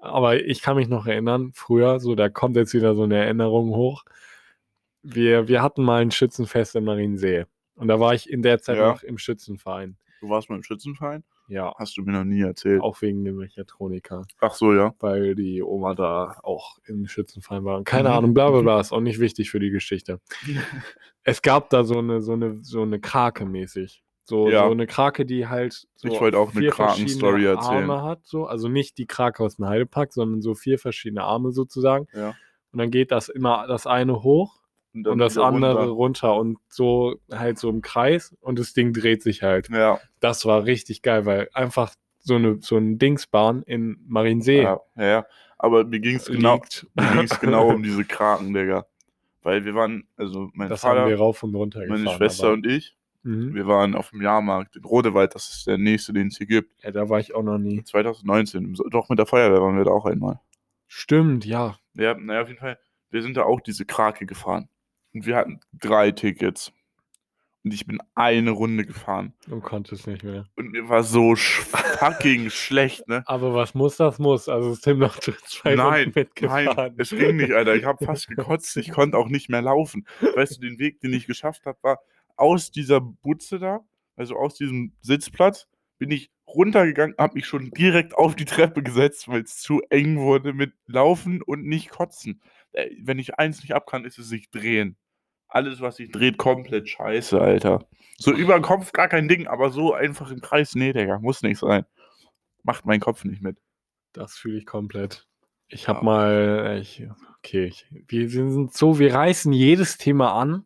Aber ich kann mich noch erinnern, früher, so, da kommt jetzt wieder so eine Erinnerung hoch. Wir, wir hatten mal ein Schützenfest in Mariensee. Und da war ich in der Zeit Ja. noch im Schützenverein. Du warst mal im Schützenverein? Ja, Hast du mir noch nie erzählt. auch wegen dem Mechatroniker. Ach so, ja. weil die Oma da auch im Schützenverein war. Und keine Mhm. Ahnung, bla bla Mhm. bla, ist auch nicht wichtig für die Geschichte. [laughs] Es gab da so eine, so eine, so eine Krake mäßig. So, Ja. so eine Krake, die halt so Ich wollte auch eine vier Kraken-Story verschiedene erzählen. Arme hat. So. Also nicht die Krake aus dem Heidepark, sondern so vier verschiedene Arme sozusagen. Ja. Und dann geht das immer das eine hoch dann und das andere runter. runter. und so halt so im Kreis und das Ding dreht sich halt. Ja, Das war richtig geil, weil einfach so eine so ein Dingsbahn in Mariensee ja, ja, ja. Aber mir ging es genau, liegt. mir ging's [laughs] genau um diese Kraken, Digga. Weil wir waren, also mein Das Vater, rauf und runter gefahren. meine Schwester aber, und ich, mhm. wir waren auf dem Jahrmarkt in Rodewald, das ist der nächste, den es hier gibt. Ja, da war ich auch noch nie. 2019, im So- doch mit der Feuerwehr waren wir da auch einmal. Stimmt, ja. Ja, naja, auf jeden Fall. wir sind da auch diese Krake gefahren. Und wir hatten drei Tickets. Und ich bin eine Runde gefahren. Und konnte es nicht mehr. Und mir war so fucking [laughs] schlecht, ne? Aber was muss, das muss. Also ist Tim noch zwei Nein, Runden mitgefahren. Nein, es ging nicht, Alter. Ich habe fast [laughs] gekotzt. Ich konnte auch nicht mehr laufen. Weißt du, den Weg, den ich geschafft habe, war aus dieser Butze da, also aus diesem Sitzplatz, bin ich runtergegangen, habe mich schon direkt auf die Treppe gesetzt, weil es zu eng wurde mit Laufen und nicht kotzen. Äh, Wenn ich eins nicht ab kann, ist es sich drehen. Alles, was sich dreht, komplett scheiße, Alter. So über den Kopf gar kein Ding, aber so einfach im Kreis, nee, Digga, muss nicht sein. Macht mein Kopf nicht mit. Das fühle ich komplett. Ich habe Ja. mal, ich, okay, ich, wir sind so, wir reißen jedes Thema an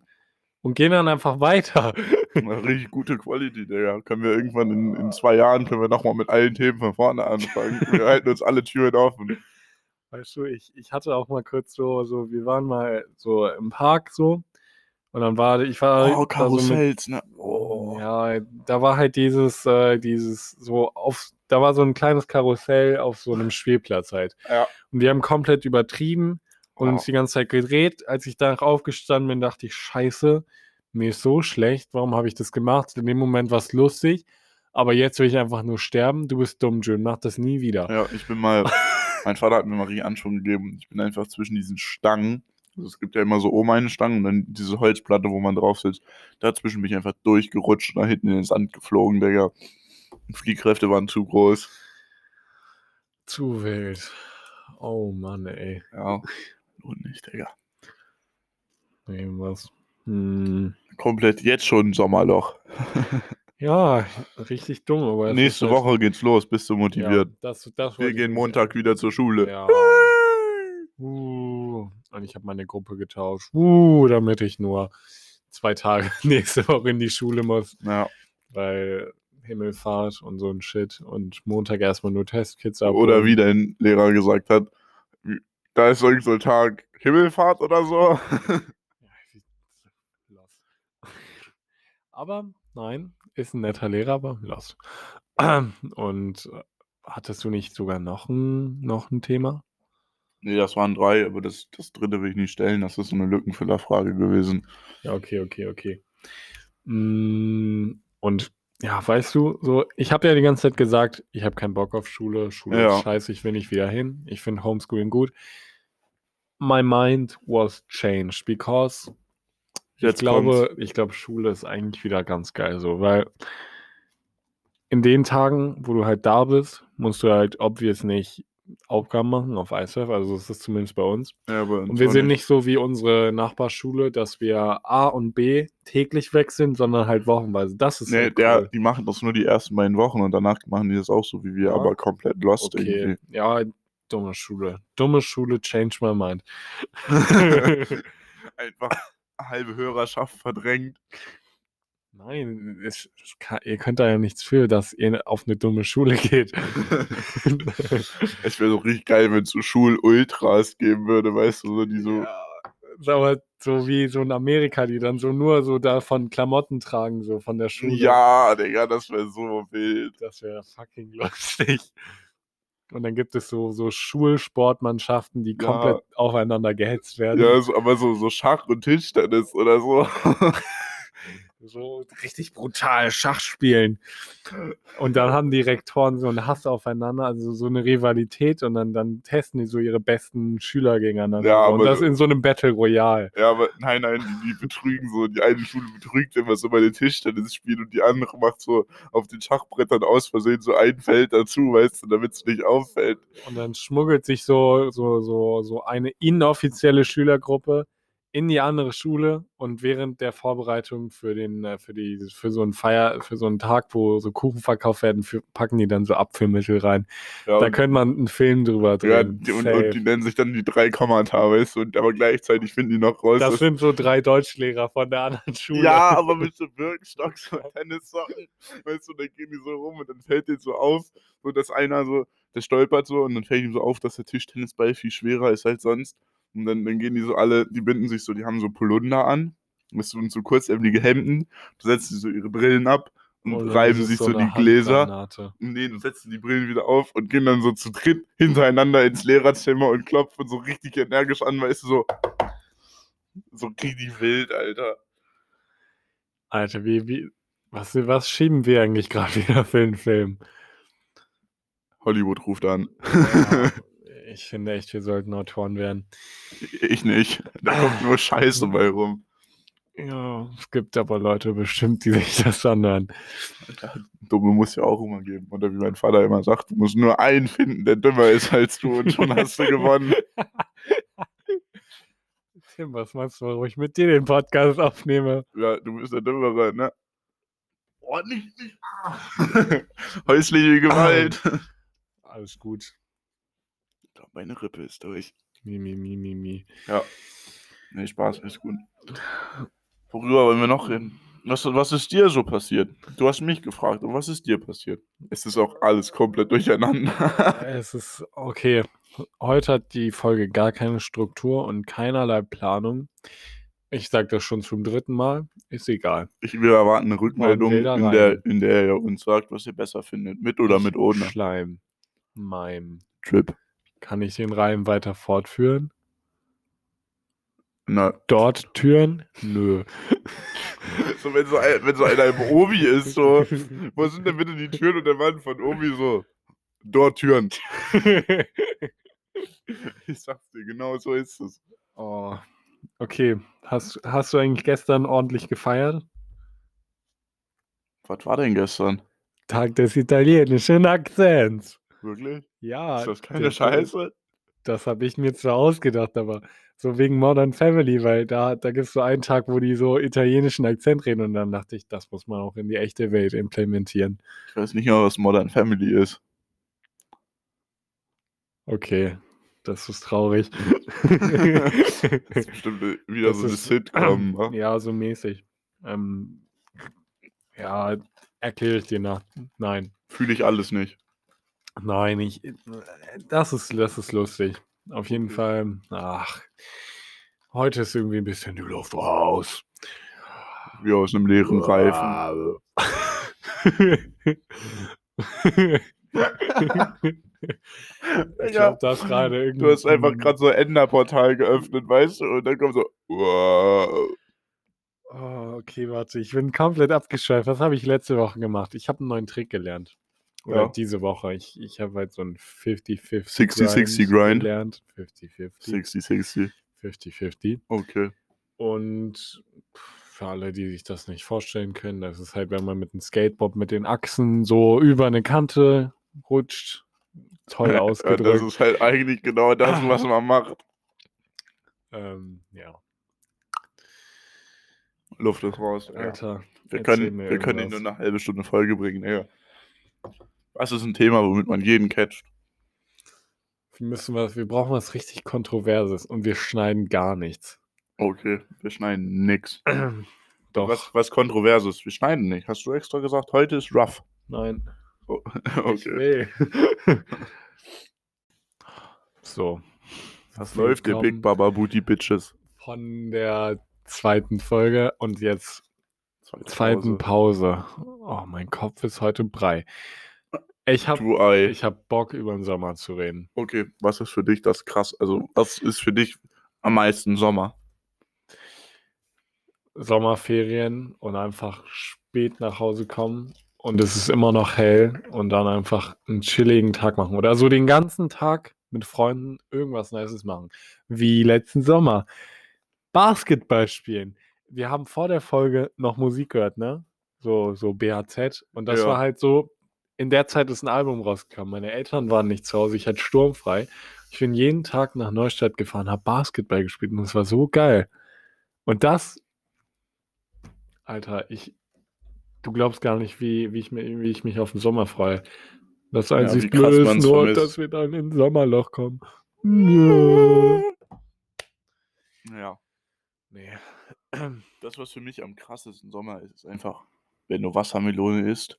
und gehen dann einfach weiter. Richtig gute Quality, Digga. Können wir irgendwann in, in zwei Jahren können wir nochmal mit allen Themen von vorne anfangen. [laughs] Wir halten uns alle Türen offen. Weißt du, ich, ich hatte auch mal kurz so, so, wir waren mal so im Park so und dann war ich war Oh, da so mit, Karussells, ne? Oh. ja, da war halt dieses, äh, dieses so auf, da war so ein kleines Karussell auf so einem Spielplatz halt. Ja. Und die haben komplett übertrieben und uns Oh. die ganze Zeit gedreht. Als ich danach aufgestanden bin, dachte ich, scheiße, mir ist so schlecht, warum habe ich das gemacht? In dem Moment war es lustig, aber jetzt will ich einfach nur sterben. Du bist dumm, Jön, mach das nie wieder. Ja, ich bin mal, [laughs] mein Vater hat mir richtig Anschwung gegeben. Ich bin einfach zwischen diesen Stangen, also es gibt ja immer so oben eine Stange und dann diese Holzplatte, wo man drauf sitzt. Dazwischen bin ich einfach durchgerutscht und nach hinten in den Sand geflogen, Digga. Die Fliehkräfte waren zu groß. Zu wild. Oh Mann, ey. Ja, lohnt nicht, Digga. Irgendwas. Hm. Komplett jetzt schon ein Sommerloch. [laughs] Ja, richtig dumm, aber Nächste halt- Woche geht's los, bist du Ja, motiviert. das, das Wir gehen Montag wieder zur Schule. Ja. Uh, und ich habe meine Gruppe getauscht. Uh, damit ich nur zwei Tage [laughs] nächste Woche in die Schule muss, Ja. weil Himmelfahrt und so ein Shit und Montag erstmal nur Testkits ab. Oder wie dein Lehrer gesagt hat, da ist irgend so ein Tag Himmelfahrt oder so. [laughs] Aber nein, ist ein netter Lehrer, aber lost. [clears throat] Und äh, hattest du nicht sogar noch ein, noch ein Thema? nee, das waren drei, aber das, das dritte will ich nicht stellen. Das ist so eine Lückenfüllerfrage gewesen. Ja, okay, okay, okay. Mm, Und ja, weißt du, so, ich habe ja die ganze Zeit gesagt, ich habe keinen Bock auf Schule. Schule Ja. ist scheiße, ich will nicht wieder hin. Ich finde Homeschooling gut. My mind was changed because ich Jetzt glaube, ich glaube, Schule ist eigentlich wieder ganz geil so, weil in den Tagen, wo du halt da bist, musst du halt obvious nicht Aufgaben machen auf ISF, also das ist zumindest bei uns. Ja, aber Und wir sind nicht so wie unsere Nachbarschule, dass wir A und B täglich weg sind, sondern halt wochenweise. Das ist Nee, halt der, cool. die machen das nur die ersten beiden Wochen und danach machen die das auch so wie wir, Ja. aber komplett lost Okay, ja, dumme Schule. Dumme Schule, change my mind. irgendwie. [laughs] Einfach halbe Hörerschaft verdrängt. [laughs] Nein, es, es kann, ihr könnt da ja nichts für, dass ihr auf eine dumme Schule geht. [laughs] Es wäre so richtig geil, wenn es so Schul-Ultras geben würde, weißt du, so die so. Ja, aber so wie so in Amerika, die dann so nur so davon Klamotten tragen, so von der Schule. Ja, Digga, das wäre so wild. Das wäre fucking lustig. Und dann gibt es so, so Schulsportmannschaften, die Ja. komplett aufeinander gehetzt werden. Ja, so, aber so, so Schach und Tischtennis oder so. [laughs] So richtig brutal Schach spielen. Und dann haben die Rektoren so einen Hass aufeinander, also so eine Rivalität und dann, dann testen die so ihre besten Schüler gegeneinander. Ja, und das in so einem Battle Royale. Ja, aber nein, nein, die, die betrügen so. Die eine Schule betrügt immer so bei den Tischtennisspielen und die andere macht so auf den Schachbrettern aus Versehen so ein Feld dazu, weißt du, damit es nicht auffällt. Und dann schmuggelt sich so, so, so, so eine inoffizielle Schülergruppe in die andere Schule und während der Vorbereitung für den, äh, für die, für so einen Feier, für so einen Tag, wo so Kuchen verkauft werden, für, packen die dann so Abführmittel rein. Ja, Da könnte man einen Film drüber ja, drehen. die, und, und die nennen sich dann die drei Kommata, weißt du, und aber gleichzeitig finden die noch raus. das sind so drei Deutschlehrer von der anderen [laughs] Schule. ja, aber mit so Birkenstocks und [laughs] Tennissocken, weißt du, dann gehen die so rum und dann fällt denen so auf, so dass einer so, der stolpert so und dann fällt ihm so auf, dass der Tischtennisball viel schwerer ist als sonst. Und dann, dann gehen die so alle, die binden sich so, die haben so Polunder an, weißt du, so kurzärmelige Hemden, du setzt sie so ihre Brillen ab und Oder reiben sich so, eine die Gläser. Nee, und setzen die Brillen wieder auf und gehen dann so zu dritt hintereinander ins Lehrerzimmer und klopfen so richtig energisch an, weißt du, so. So richtig wild, Alter. Alter, wie, wie, was, was schieben wir eigentlich gerade wieder für einen Film? Hollywood ruft an. Ja, [laughs] ich finde echt, wir sollten Autoren werden. ich nicht. Da kommt nur Scheiße bei rum. Ja, es gibt aber Leute bestimmt, die sich das anhören. Dumme muss ja auch immer geben. Oder wie mein Vater immer sagt, du musst nur einen finden, der dümmer ist als du und schon hast du gewonnen. [laughs] Tim, was meinst du, warum ich mit dir den Podcast aufnehme? Ja, du bist der Dümmere, ne? Oh, nicht, nicht. [laughs] Ah. Häusliche Gewalt. Alles gut. Meine Rippe ist durch. Mi, mi, mi, mi, mi. Ja. Nee, Spaß, ist gut. Worüber wollen wir noch reden? Was, was ist dir so passiert? Du hast mich gefragt, und was ist dir passiert? Es ist auch alles komplett durcheinander. [laughs] Es ist okay. Heute hat die Folge gar keine Struktur und keinerlei Planung. Ich sage das schon zum dritten Mal. Ist egal. Ich will erwarten eine Rückmeldung, da in der, in der ihr uns sagt, was ihr besser findet. Mit oder mit ohne Schleim. Meim. Trip. Kann ich den Reim weiter fortführen? Na, Dort Türen? Nö. [laughs] so wenn so, ein, wenn so einer im Obi ist, so, wo sind denn bitte die Türen und der Mann von Obi so? Dort Türen. [laughs] Ich sag's dir, genau so ist es. oh. Okay. Hast, hast du eigentlich gestern ordentlich gefeiert? Was war denn gestern? Tag des italienischen Akzents. Wirklich? Ja. Ist das keine das- Scheiße? Das habe ich mir zwar ausgedacht, aber so wegen Modern Family, weil da, da gibt es so einen Tag, wo die so italienischen Akzent reden und dann dachte ich, das muss man auch in die echte Welt implementieren. Ich weiß nicht mehr, was Modern Family ist. Okay, das ist traurig. Das [laughs] ist bestimmt [laughs] wieder Das so eine ist- Sitcom. [clears throat] wa? ja, so mäßig. Ähm, ja, erkläre ich dir nach. Nein. Fühle ich alles nicht. Nein, ich. Das ist, das ist lustig. Auf jeden Okay. Fall. Ach. Heute ist irgendwie ein bisschen die Luft raus. Wie aus einem leeren Reifen. [laughs] ich Ja. glaube, das gerade irgendwie. Du hast einfach gerade so ein Enderportal geöffnet, weißt du? Und dann kommt so. Wow. Oh, okay, warte, ich bin komplett abgeschweift. Was habe ich letzte Woche gemacht? Ich habe einen neuen Trick gelernt. Oder Ja. diese Woche. Ich, ich habe halt so einen 50-50 60-60 Grind. gelernt. 50-50. 60, 60. 50-50. Okay. Und für alle, die sich das nicht vorstellen können, das ist halt, wenn man mit einem Skateboard mit den Achsen so über eine Kante rutscht. Toll [laughs] Ja, das ausgedrückt. ist halt eigentlich genau das, [laughs] was man macht. ähm, ja, Luft ist raus. Ja. Alter. Wir erzähl können, wir können ihn nur eine halbe Stunde Folge bringen. Digga. Was ist ein Thema, womit man jeden catcht? Wir, müssen was, wir brauchen was richtig Kontroverses und wir schneiden gar nichts. Okay, wir schneiden nix. [clears throat] Doch, Was, was Kontroverses? Wir schneiden nicht. Hast du extra gesagt, heute ist rough. nein. Oh, [laughs] okay. [laughs] so. Was läuft, ihr Big Baba Booty Bitches? Von der zweiten Folge und jetzt Zweite zweiten Pause. Pause. Oh, mein Kopf ist heute Brei. Ich habe ich hab Bock, über den Sommer zu reden. Okay, was ist für dich das krass? Also, was ist für dich am meisten Sommer? Sommerferien und einfach spät nach Hause kommen und es ist immer noch hell und dann einfach einen chilligen Tag machen. Oder so den ganzen Tag mit Freunden irgendwas Nices machen. Wie letzten Sommer. Basketball spielen. Wir haben vor der Folge noch Musik gehört, ne? So, so BHZ. Und das Ja. war halt so, in der Zeit ist ein Album rausgekommen. Meine Eltern waren nicht zu Hause, ich hatte sturmfrei. Ich bin jeden Tag nach Neustadt gefahren, habe Basketball gespielt und es war so geil. Und das, Alter, ich, du glaubst gar nicht, wie, wie, ich, mir- wie ich mich auf den Sommer freue. Das einzig wie krass Blöde ist nur, vermisst. dass wir dann ins Sommerloch kommen. Ja. Ja. Nee. Das, was für mich am krassesten Sommer ist, ist einfach, wenn du Wassermelone isst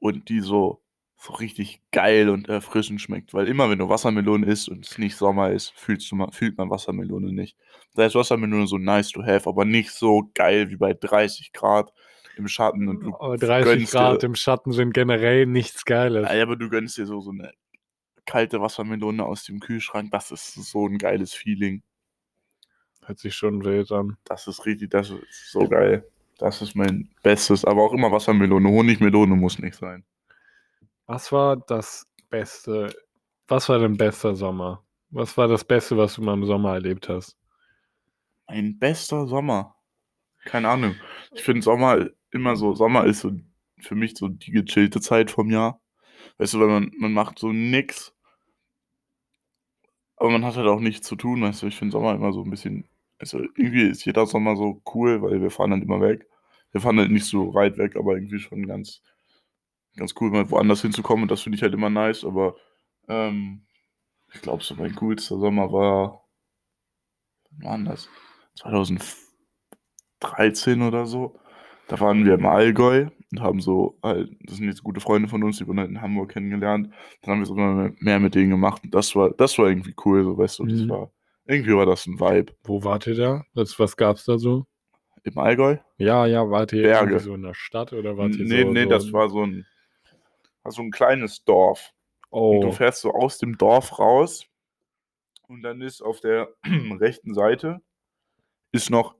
und die so, so richtig geil und erfrischend schmeckt. Weil immer, wenn du Wassermelone isst und es nicht Sommer ist, fühlst du mal, fühlt man Wassermelone nicht. Da ist Wassermelone so nice to have, aber nicht so geil wie bei 30 Grad. im Schatten und du Aber 30 gönnst Grad dir, im Schatten sind generell nichts Geiles. Ja, aber du gönnst dir so, so eine kalte Wassermelone aus dem Kühlschrank. Das ist so ein geiles Feeling. Hört sich schon wild an. Das ist richtig, das ist so geil. Das ist mein Bestes. Aber auch immer Wassermelone. Honigmelone muss nicht sein. Was war das Beste? Was war dein bester Sommer? Was war das Beste, was du mal im Sommer erlebt hast? Ein bester Sommer. Keine Ahnung. Ich finde Sommer immer so, Sommer ist so für mich so die gechillte Zeit vom Jahr. Weißt du, weil man, man macht so nix. Aber man hat halt auch nichts zu tun, weißt du. Ich finde Sommer immer so ein bisschen, also irgendwie ist jeder Sommer so cool, weil wir fahren halt immer weg. Wir fahren halt nicht so weit weg, aber irgendwie schon ganz, ganz cool, mal woanders hinzukommen. Und das finde ich halt immer nice. Aber ähm, ich glaube, so mein coolster Sommer war, wann war das? 2013 oder so. Da waren wir im Allgäu und haben so halt, das sind jetzt gute Freunde von uns, die wurden halt in Hamburg kennengelernt. Dann haben wir sogar mehr mit denen gemacht und das war, das war irgendwie cool, so weißt du, das Mhm. war, irgendwie war das ein Vibe. Wo wart ihr da? Was, was gab's da so? Im Allgäu? Ja, ja, wart ihr Berge. so in der Stadt oder wart ihr Nee, so, nee, so das war so ein, war so ein kleines Dorf. Und du Oh, fährst so aus dem Dorf raus und dann ist auf der [clears throat] rechten Seite ist noch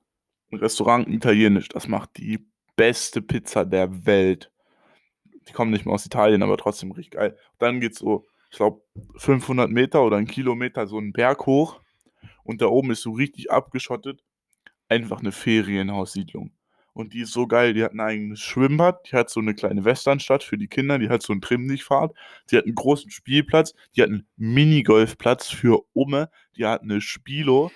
ein Restaurant italienisch. Das macht die beste Pizza der Welt. Die kommen nicht mehr aus Italien, aber trotzdem richtig geil. Dann geht's so, ich glaube, 500 Meter oder einen Kilometer so einen Berg hoch und da oben ist so richtig abgeschottet. Einfach eine Ferienhaussiedlung. Und die ist so geil. Die hat ein eigenes Schwimmbad, die hat so eine kleine Westernstadt für die Kinder, die hat so einen Trimmlichtfahrt, die hat einen großen Spielplatz, die hat einen Minigolfplatz für Umme, die hat eine Spilo.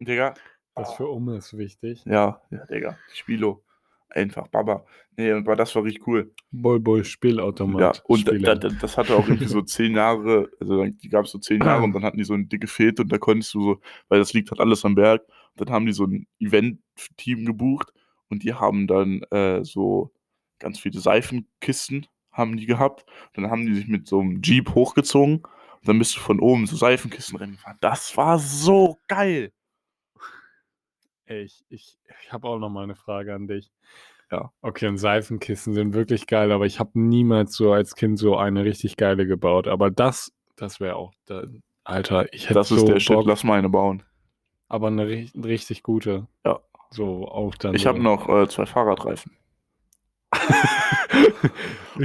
Digga, das für Umme ist wichtig. ja, ja, Digga, Spilo. Einfach Baba. Nee, und war, das war richtig cool. Bol Bol Spielautomat. Ja, und da, da, das hatte auch irgendwie so [laughs] zehn Jahre, also die gab es so zehn Jahre und dann hatten die so eine dicke Fete und da konntest du so, weil das liegt halt alles am Berg, dann haben die so ein Event-Team gebucht und die haben dann äh, so ganz viele Seifenkisten haben die gehabt. Und dann haben die sich mit so einem Jeep hochgezogen und dann bist du von oben so Seifenkisten rennen gefahren. Das war so geil. Ey, ich, ich, ich habe auch noch mal eine Frage an dich. Ja. Okay, und Seifenkissen sind wirklich geil, aber ich habe niemals so als Kind so eine richtig geile gebaut. Aber das, das wäre auch, da, Alter, ich hätte Das so ist der Shit, Bock, lass meine bauen. Aber eine ri- richtig gute. Ja. So auch dann. Ich so. habe noch äh, zwei Fahrradreifen. [laughs]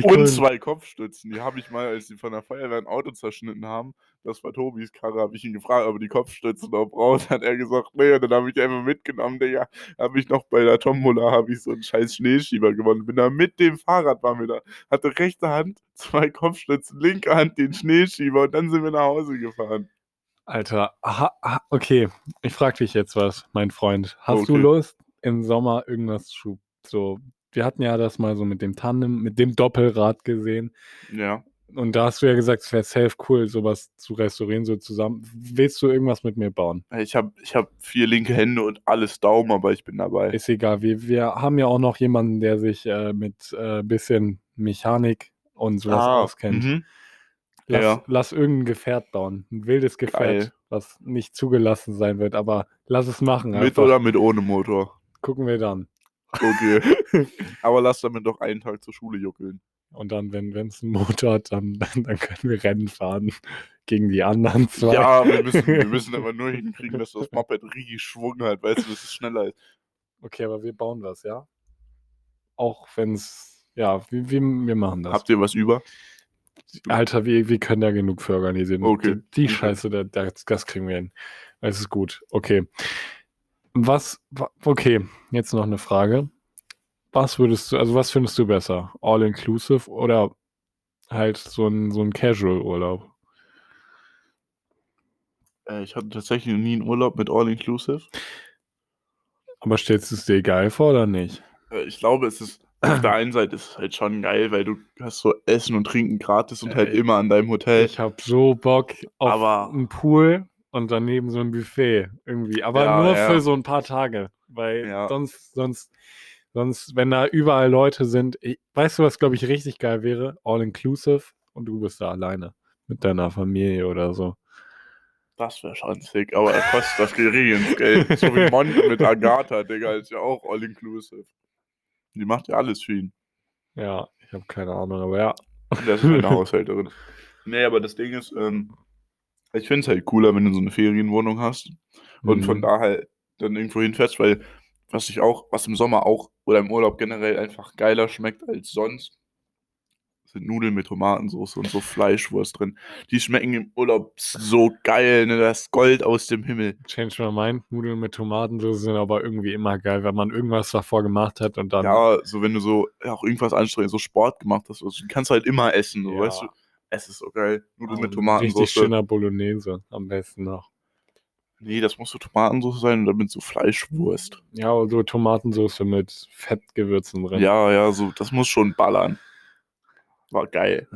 Und zwei Kopfstützen. Die habe ich mal, als die von der Feuerwehr ein Auto zerschnitten haben. Das war Tobis Karre, habe ich ihn gefragt, ob er die Kopfstützen noch braucht. Hat er gesagt, nee, und dann habe ich die einfach mitgenommen, Digga. Habe ich noch bei der Tombola, habe ich so einen scheiß Schneeschieber gewonnen. Bin da mit dem Fahrrad, waren wir da. Hatte rechte Hand zwei Kopfstützen, linke Hand den Schneeschieber und dann sind wir nach Hause gefahren. Alter, aha, aha, okay. Ich frage dich jetzt was, mein Freund. Hast du Okay. Lust, im Sommer irgendwas zu. So, wir hatten ja das mal so mit dem Tandem, mit dem Doppelrad gesehen. Ja. Und da hast du ja gesagt, es wäre safe cool, sowas zu restaurieren, so zusammen. Willst du irgendwas mit mir bauen? Ich habe ich hab vier linke Hände und alles Daumen, aber ich bin dabei. Ist egal. Wir, wir haben ja auch noch jemanden, der sich äh, mit äh, bisschen Mechanik und sowas auskennt. mhm. Lass, Ja. lass irgendein Gefährt bauen. Ein wildes Gefährt, Geil. was nicht zugelassen sein wird, aber lass es machen. Mit einfach. oder mit ohne Motor? Gucken wir dann. Okay. [laughs] aber lass damit doch einen Tag zur Schule juckeln. Und dann, wenn es einen Motor hat, dann, dann können wir Rennen fahren [laughs] gegen die anderen zwei. Ja, wir müssen, wir [laughs] müssen aber nur hinkriegen, dass das Moped richtig Schwung hat, weißt du, dass es schneller ist. Okay, aber wir bauen was, ja? Auch wenn es, ja, wir, wir, wir machen das. Habt ihr was über? Alter, wir, wir können da genug für organisieren. Okay, Die, die. Scheiße, da, das, das kriegen wir hin. Es ist gut. Okay. Was, wa- okay, jetzt noch eine Frage. Was würdest du, also was findest du besser? All-inclusive oder halt so ein, so ein Casual-Urlaub? Äh, ich hatte tatsächlich noch nie einen Urlaub mit All-Inclusive. Aber stellst du es dir geil vor oder nicht? Äh, ich glaube, es ist auf der einen Seite ist es halt schon geil, weil du hast so Essen und Trinken gratis und halt Ey, immer an deinem Hotel. Ich habe so Bock auf Aber- einen Pool und daneben so ein Buffet irgendwie. Aber Ja, nur ja. für so ein paar Tage. Weil Ja. sonst, sonst, sonst, wenn da überall Leute sind, ich, weißt du, was glaube ich richtig geil wäre? All inclusive und du bist da alleine mit deiner Familie oder so. Das wäre schon sick, aber er kostet das gering ins Geld. so wie Monte mit [laughs] Agatha, Digga, ist ja auch All-Inclusive. Die macht ja alles für ihn. Ja, ich habe keine Ahnung, aber ja. Das ist eine [laughs] Haushälterin. Nee, aber das Ding ist, ähm, ich finde es halt cooler, wenn du so eine Ferienwohnung hast und von Mhm. da halt dann irgendwo hinfährst, weil was ich auch, was im Sommer auch oder im Urlaub generell einfach geiler schmeckt als sonst, sind Nudeln mit Tomatensauce und so Fleischwurst drin. Die schmecken im Urlaub so geil, ne? Das Gold aus dem Himmel. Change my mind. Nudeln mit Tomatensauce sind aber irgendwie immer geil, wenn man irgendwas davor gemacht hat und dann. Ja, so wenn du so ja, auch irgendwas anstrengend, so Sport gemacht hast, also, du kannst halt immer essen, so, Ja. weißt du? Es ist so geil. Nudeln Oh, mit Richtig Tomatensauce. schöner Bolognese am besten noch. Nee, das muss so Tomatensauce sein oder mit so Fleischwurst. Ja, und so Tomatensauce mit Fettgewürzen drin. Ja, ja, so, das muss schon ballern. War geil.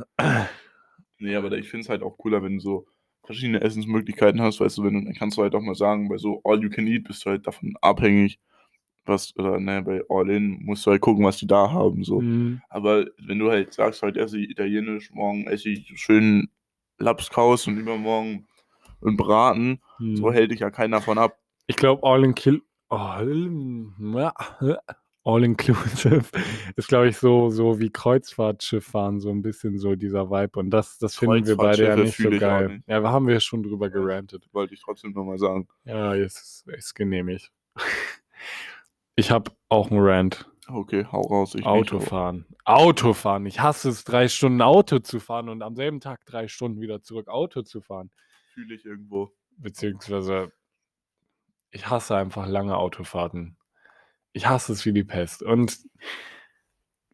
Nee, aber ich finde es halt auch cooler, wenn du so verschiedene Essensmöglichkeiten hast, weißt du, wenn du, dann kannst du halt auch mal sagen, bei so All You Can Eat bist du halt davon abhängig, was, oder ne, bei All In musst du halt gucken, was die da haben, so. Mhm. Aber wenn du halt sagst, heute esse ich italienisch, morgen esse ich schön Lapskaus und übermorgen einen Braten, so Mhm. hält dich ja keiner von ab. Ich glaube, All, inclu all, ja, all Inclusive [laughs] ist, glaube ich, so, so wie Kreuzfahrtschiff fahren, so ein bisschen so dieser Vibe. Und das, das finden wir beide ja nicht so geil. nicht. Ja, da haben wir schon drüber gerantet. Wollte ich trotzdem nochmal sagen. Ja, jetzt ist, ist genehmigt. Ich habe auch einen Rant. Okay, hau raus. Autofahren. Autofahren. Ich hasse es, drei Stunden Auto zu fahren und am selben Tag drei Stunden wieder zurück Auto zu fahren. Fühle ich irgendwo. Beziehungsweise, ich hasse einfach lange Autofahrten. Ich hasse es wie die Pest. Und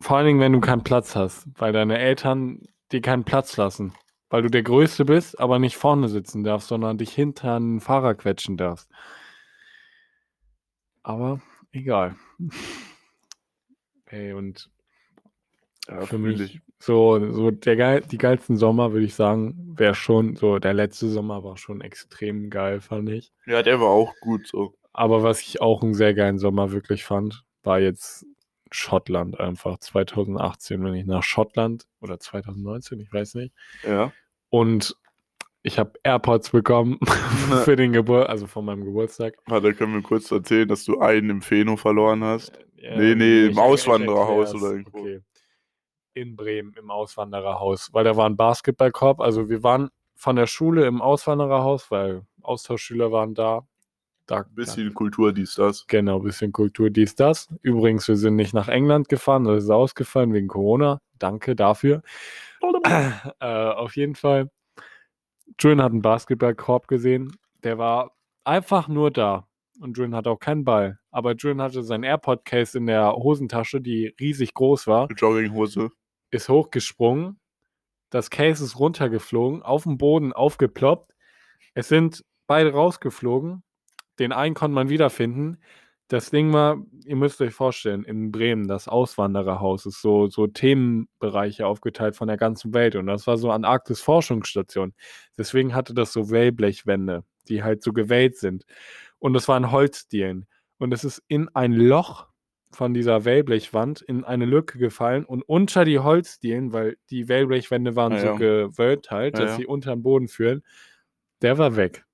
vor allen Dingen, wenn du keinen Platz hast, weil deine Eltern dir keinen Platz lassen. Weil du der Größte bist, aber nicht vorne sitzen darfst, sondern dich hinter einen Fahrer quetschen darfst. Aber egal. Ey, und Ja, für fühl mich ich. so, so der geil, die geilsten Sommer, würde ich sagen, wäre schon so, der letzte Sommer war schon extrem geil, fand ich. Ja, der war auch gut so. Aber was ich auch einen sehr geilen Sommer wirklich fand, war jetzt Schottland einfach. 2018, wenn ich nach Schottland oder 2019, ich weiß nicht. Ja. Und ich habe AirPods bekommen [laughs] [laughs] für den Geburt, also von meinem Geburtstag. Warte, können wir kurz erzählen, dass du einen im Feno verloren hast? Äh, Nee, nee, im Auswandererhaus oder irgendwo. Okay. In Bremen im Auswandererhaus, weil da war ein Basketballkorb. Also wir waren von der Schule im Auswandererhaus, weil Austauschschüler waren da. Da Ein bisschen Kultur, dies, das. Genau, bisschen Kultur, dies, das. Übrigens, wir sind nicht nach England gefahren, das ist ausgefallen wegen Corona. Danke dafür. äh, auf jeden Fall. Julian hat einen Basketballkorb gesehen. Der war einfach nur da. Und Julian hatte auch keinen Ball. Aber Julian hatte sein AirPod-Case in der Hosentasche, die riesig groß war, Jogginghose. ist hochgesprungen. Das Case ist runtergeflogen, auf dem Boden aufgeploppt. Es sind beide rausgeflogen. Den einen konnte man wiederfinden. Das Ding war, ihr müsst euch vorstellen, in Bremen, das Auswandererhaus ist so, so Themenbereiche aufgeteilt von der ganzen Welt. Und das war so Antarktis-Forschungsstation. Deswegen hatte das so Wellblechwände, die halt so gewellt sind. Und es waren Holzdielen. Und es ist in ein Loch von dieser Wellblechwand in eine Lücke gefallen und unter die Holzdielen, weil die Wellblechwände waren Ja, so ja. gewölbt halt, Ja, dass sie unter den Boden führen, der war weg.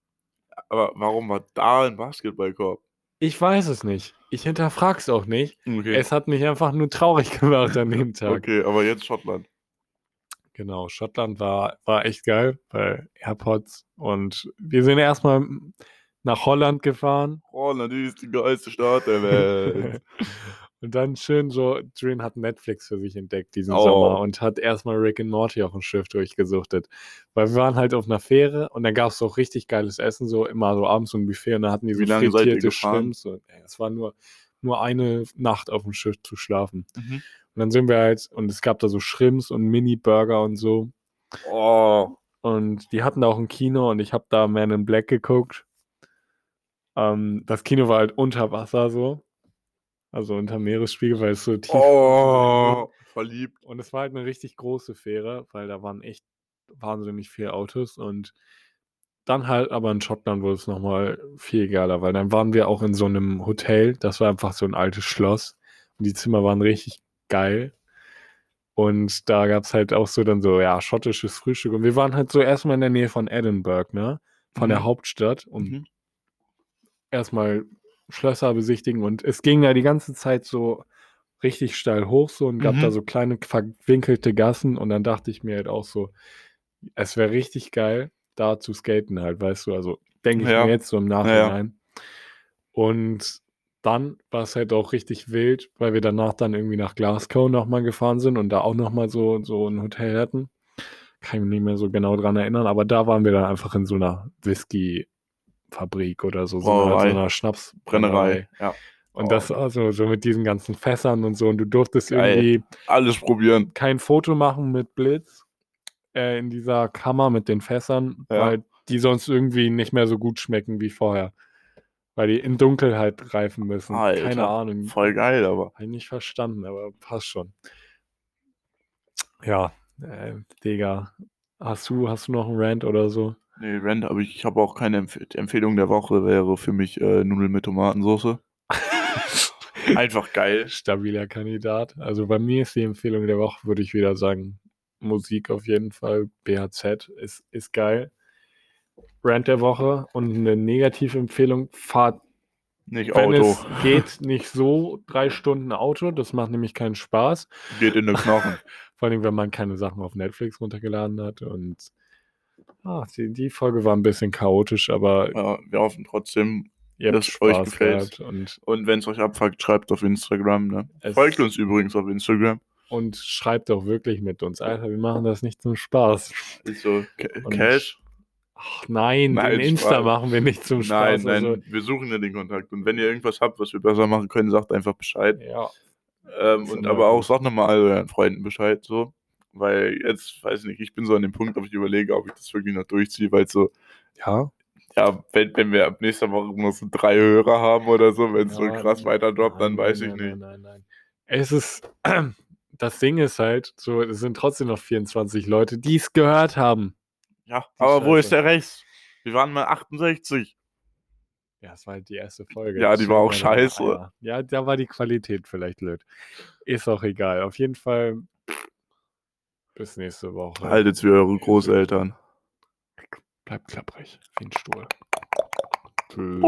Aber warum war da ein Basketballkorb? Ich weiß es nicht. Ich hinterfrag's auch nicht. Okay. Es hat mich einfach nur traurig [laughs] gemacht an dem Tag. okay, aber jetzt Schottland. Genau, Schottland war, war echt geil bei AirPods. Und wir sind erstmal nach Holland gefahren. Holland ist die geilste Stadt der Welt. [laughs] und dann schön so, Drin hat Netflix für sich entdeckt diesen Oh. Sommer und hat erstmal Rick and Morty auf dem Schiff durchgesuchtet. Weil wir waren halt auf einer Fähre und dann gab es auch richtig geiles Essen, so immer so abends so ein Buffet und da hatten die so Wie lange frittierte? Shrimps. Es war nur, nur eine Nacht auf dem Schiff zu schlafen. Mhm. Und dann sind wir halt, und es gab da so Shrimps und Mini-Burger und so. Oh, Und die hatten da auch ein Kino und ich habe da Man in Black geguckt. Ähm, das Kino war halt unter Wasser so. Also unter Meeresspiegel, weil es so tief oh, [laughs] verliebt. Und es war halt eine richtig große Fähre, weil da waren echt wahnsinnig viele Autos. Und dann halt aber in Schottland wurde es nochmal viel geiler, weil dann waren wir auch in so einem Hotel. Das war einfach so ein altes Schloss. Und die Zimmer waren richtig geil. Und da gab es halt auch so dann so, ja, schottisches Frühstück. Und wir waren halt so erstmal in der Nähe von Edinburgh, ne? Von der Mhm. Hauptstadt. Und Mhm. erstmal Schlösser besichtigen. Und es ging ja die ganze Zeit so richtig steil hoch so und gab Mhm. da so kleine verwinkelte Gassen und dann dachte ich mir halt auch so, es wäre richtig geil, da zu skaten halt, weißt du, also denke ich Ja. mir jetzt so im Nachhinein. Und dann war es halt auch richtig wild, weil wir danach dann irgendwie nach Glasgow nochmal gefahren sind und da auch nochmal so, so ein Hotel hatten. Kann ich mich nicht mehr so genau dran erinnern, aber da waren wir dann einfach in so einer Whisky-Fabrik oder so, so einer, so Brauerei. einer Schnapsbrennerei. Brennerei. Ja. Und das also so mit diesen ganzen Fässern und so. Und du durftest Geil. irgendwie Alles probieren. kein Foto machen mit Blitz äh, in dieser Kammer mit den Fässern, Ja. weil die sonst irgendwie nicht mehr so gut schmecken wie vorher. Weil die in Dunkelheit reifen müssen. Keine Alter, Ahnung. Voll geil, aber. Habe ich nicht verstanden, aber passt schon. Ja, äh, Digga. Hast du, hast du noch einen Rant oder so? Nee, Rand, aber ich, habe auch keine Empf Empfehlung der Woche, wäre für mich äh, Nudeln mit Tomatensauce. [laughs] Einfach geil. Stabiler Kandidat. Also bei mir ist die Empfehlung der Woche, würde ich wieder sagen, Musik auf jeden Fall. BHZ ist, ist geil. Rant der Woche und eine Negativempfehlung, fahrt, Nicht wenn Auto. es geht, nicht so drei Stunden Auto. Das macht nämlich keinen Spaß. Geht in den Knochen. [laughs] Vor allem, wenn man keine Sachen auf Netflix runtergeladen hat. Und ah, die, die Folge war ein bisschen chaotisch, aber ja, wir hoffen trotzdem. ihr dass euch Spaß gefällt. Und, Und wenn es euch abfuckt, schreibt auf Instagram. Ne? Es- Folgt uns übrigens auf Instagram. und schreibt doch wirklich mit uns. Alter, wir machen das nicht zum Spaß. So Und- Cash. Ach nein, Nein, den Insta Spaß. machen wir nicht zum Nein, Spaß. nein, Also, wir suchen ja den Kontakt. Und wenn ihr irgendwas habt, was wir besser machen können, sagt einfach Bescheid. ja, Ähm, und aber auch sagt nochmal all euren Freunden Bescheid, so. Weil jetzt, weiß nicht, ich bin so an dem Punkt, ob ich überlege, ob ich das wirklich noch durchziehe, weil so, ja. ja, wenn, wenn wir ab nächster Woche nur so drei Hörer haben oder so, wenn es so Ja, krass weiter droppt, dann weiß nein, ich nicht. Nein, nein, nein. Es ist, [clears throat] das Ding ist halt, so, es sind trotzdem noch 24 Leute, die es gehört haben. Ja, Die aber wo Scheiße. ist der Rest? Wir waren mal 68. Ja, es war halt die erste Folge. Ja, die war auch scheiße. Ja, ja, da war die Qualität vielleicht blöd. Ist auch egal. Auf jeden Fall bis nächste Woche. Haltet's wie eure Großeltern. Bleibt klapprig wie ein Stuhl. Tschüss.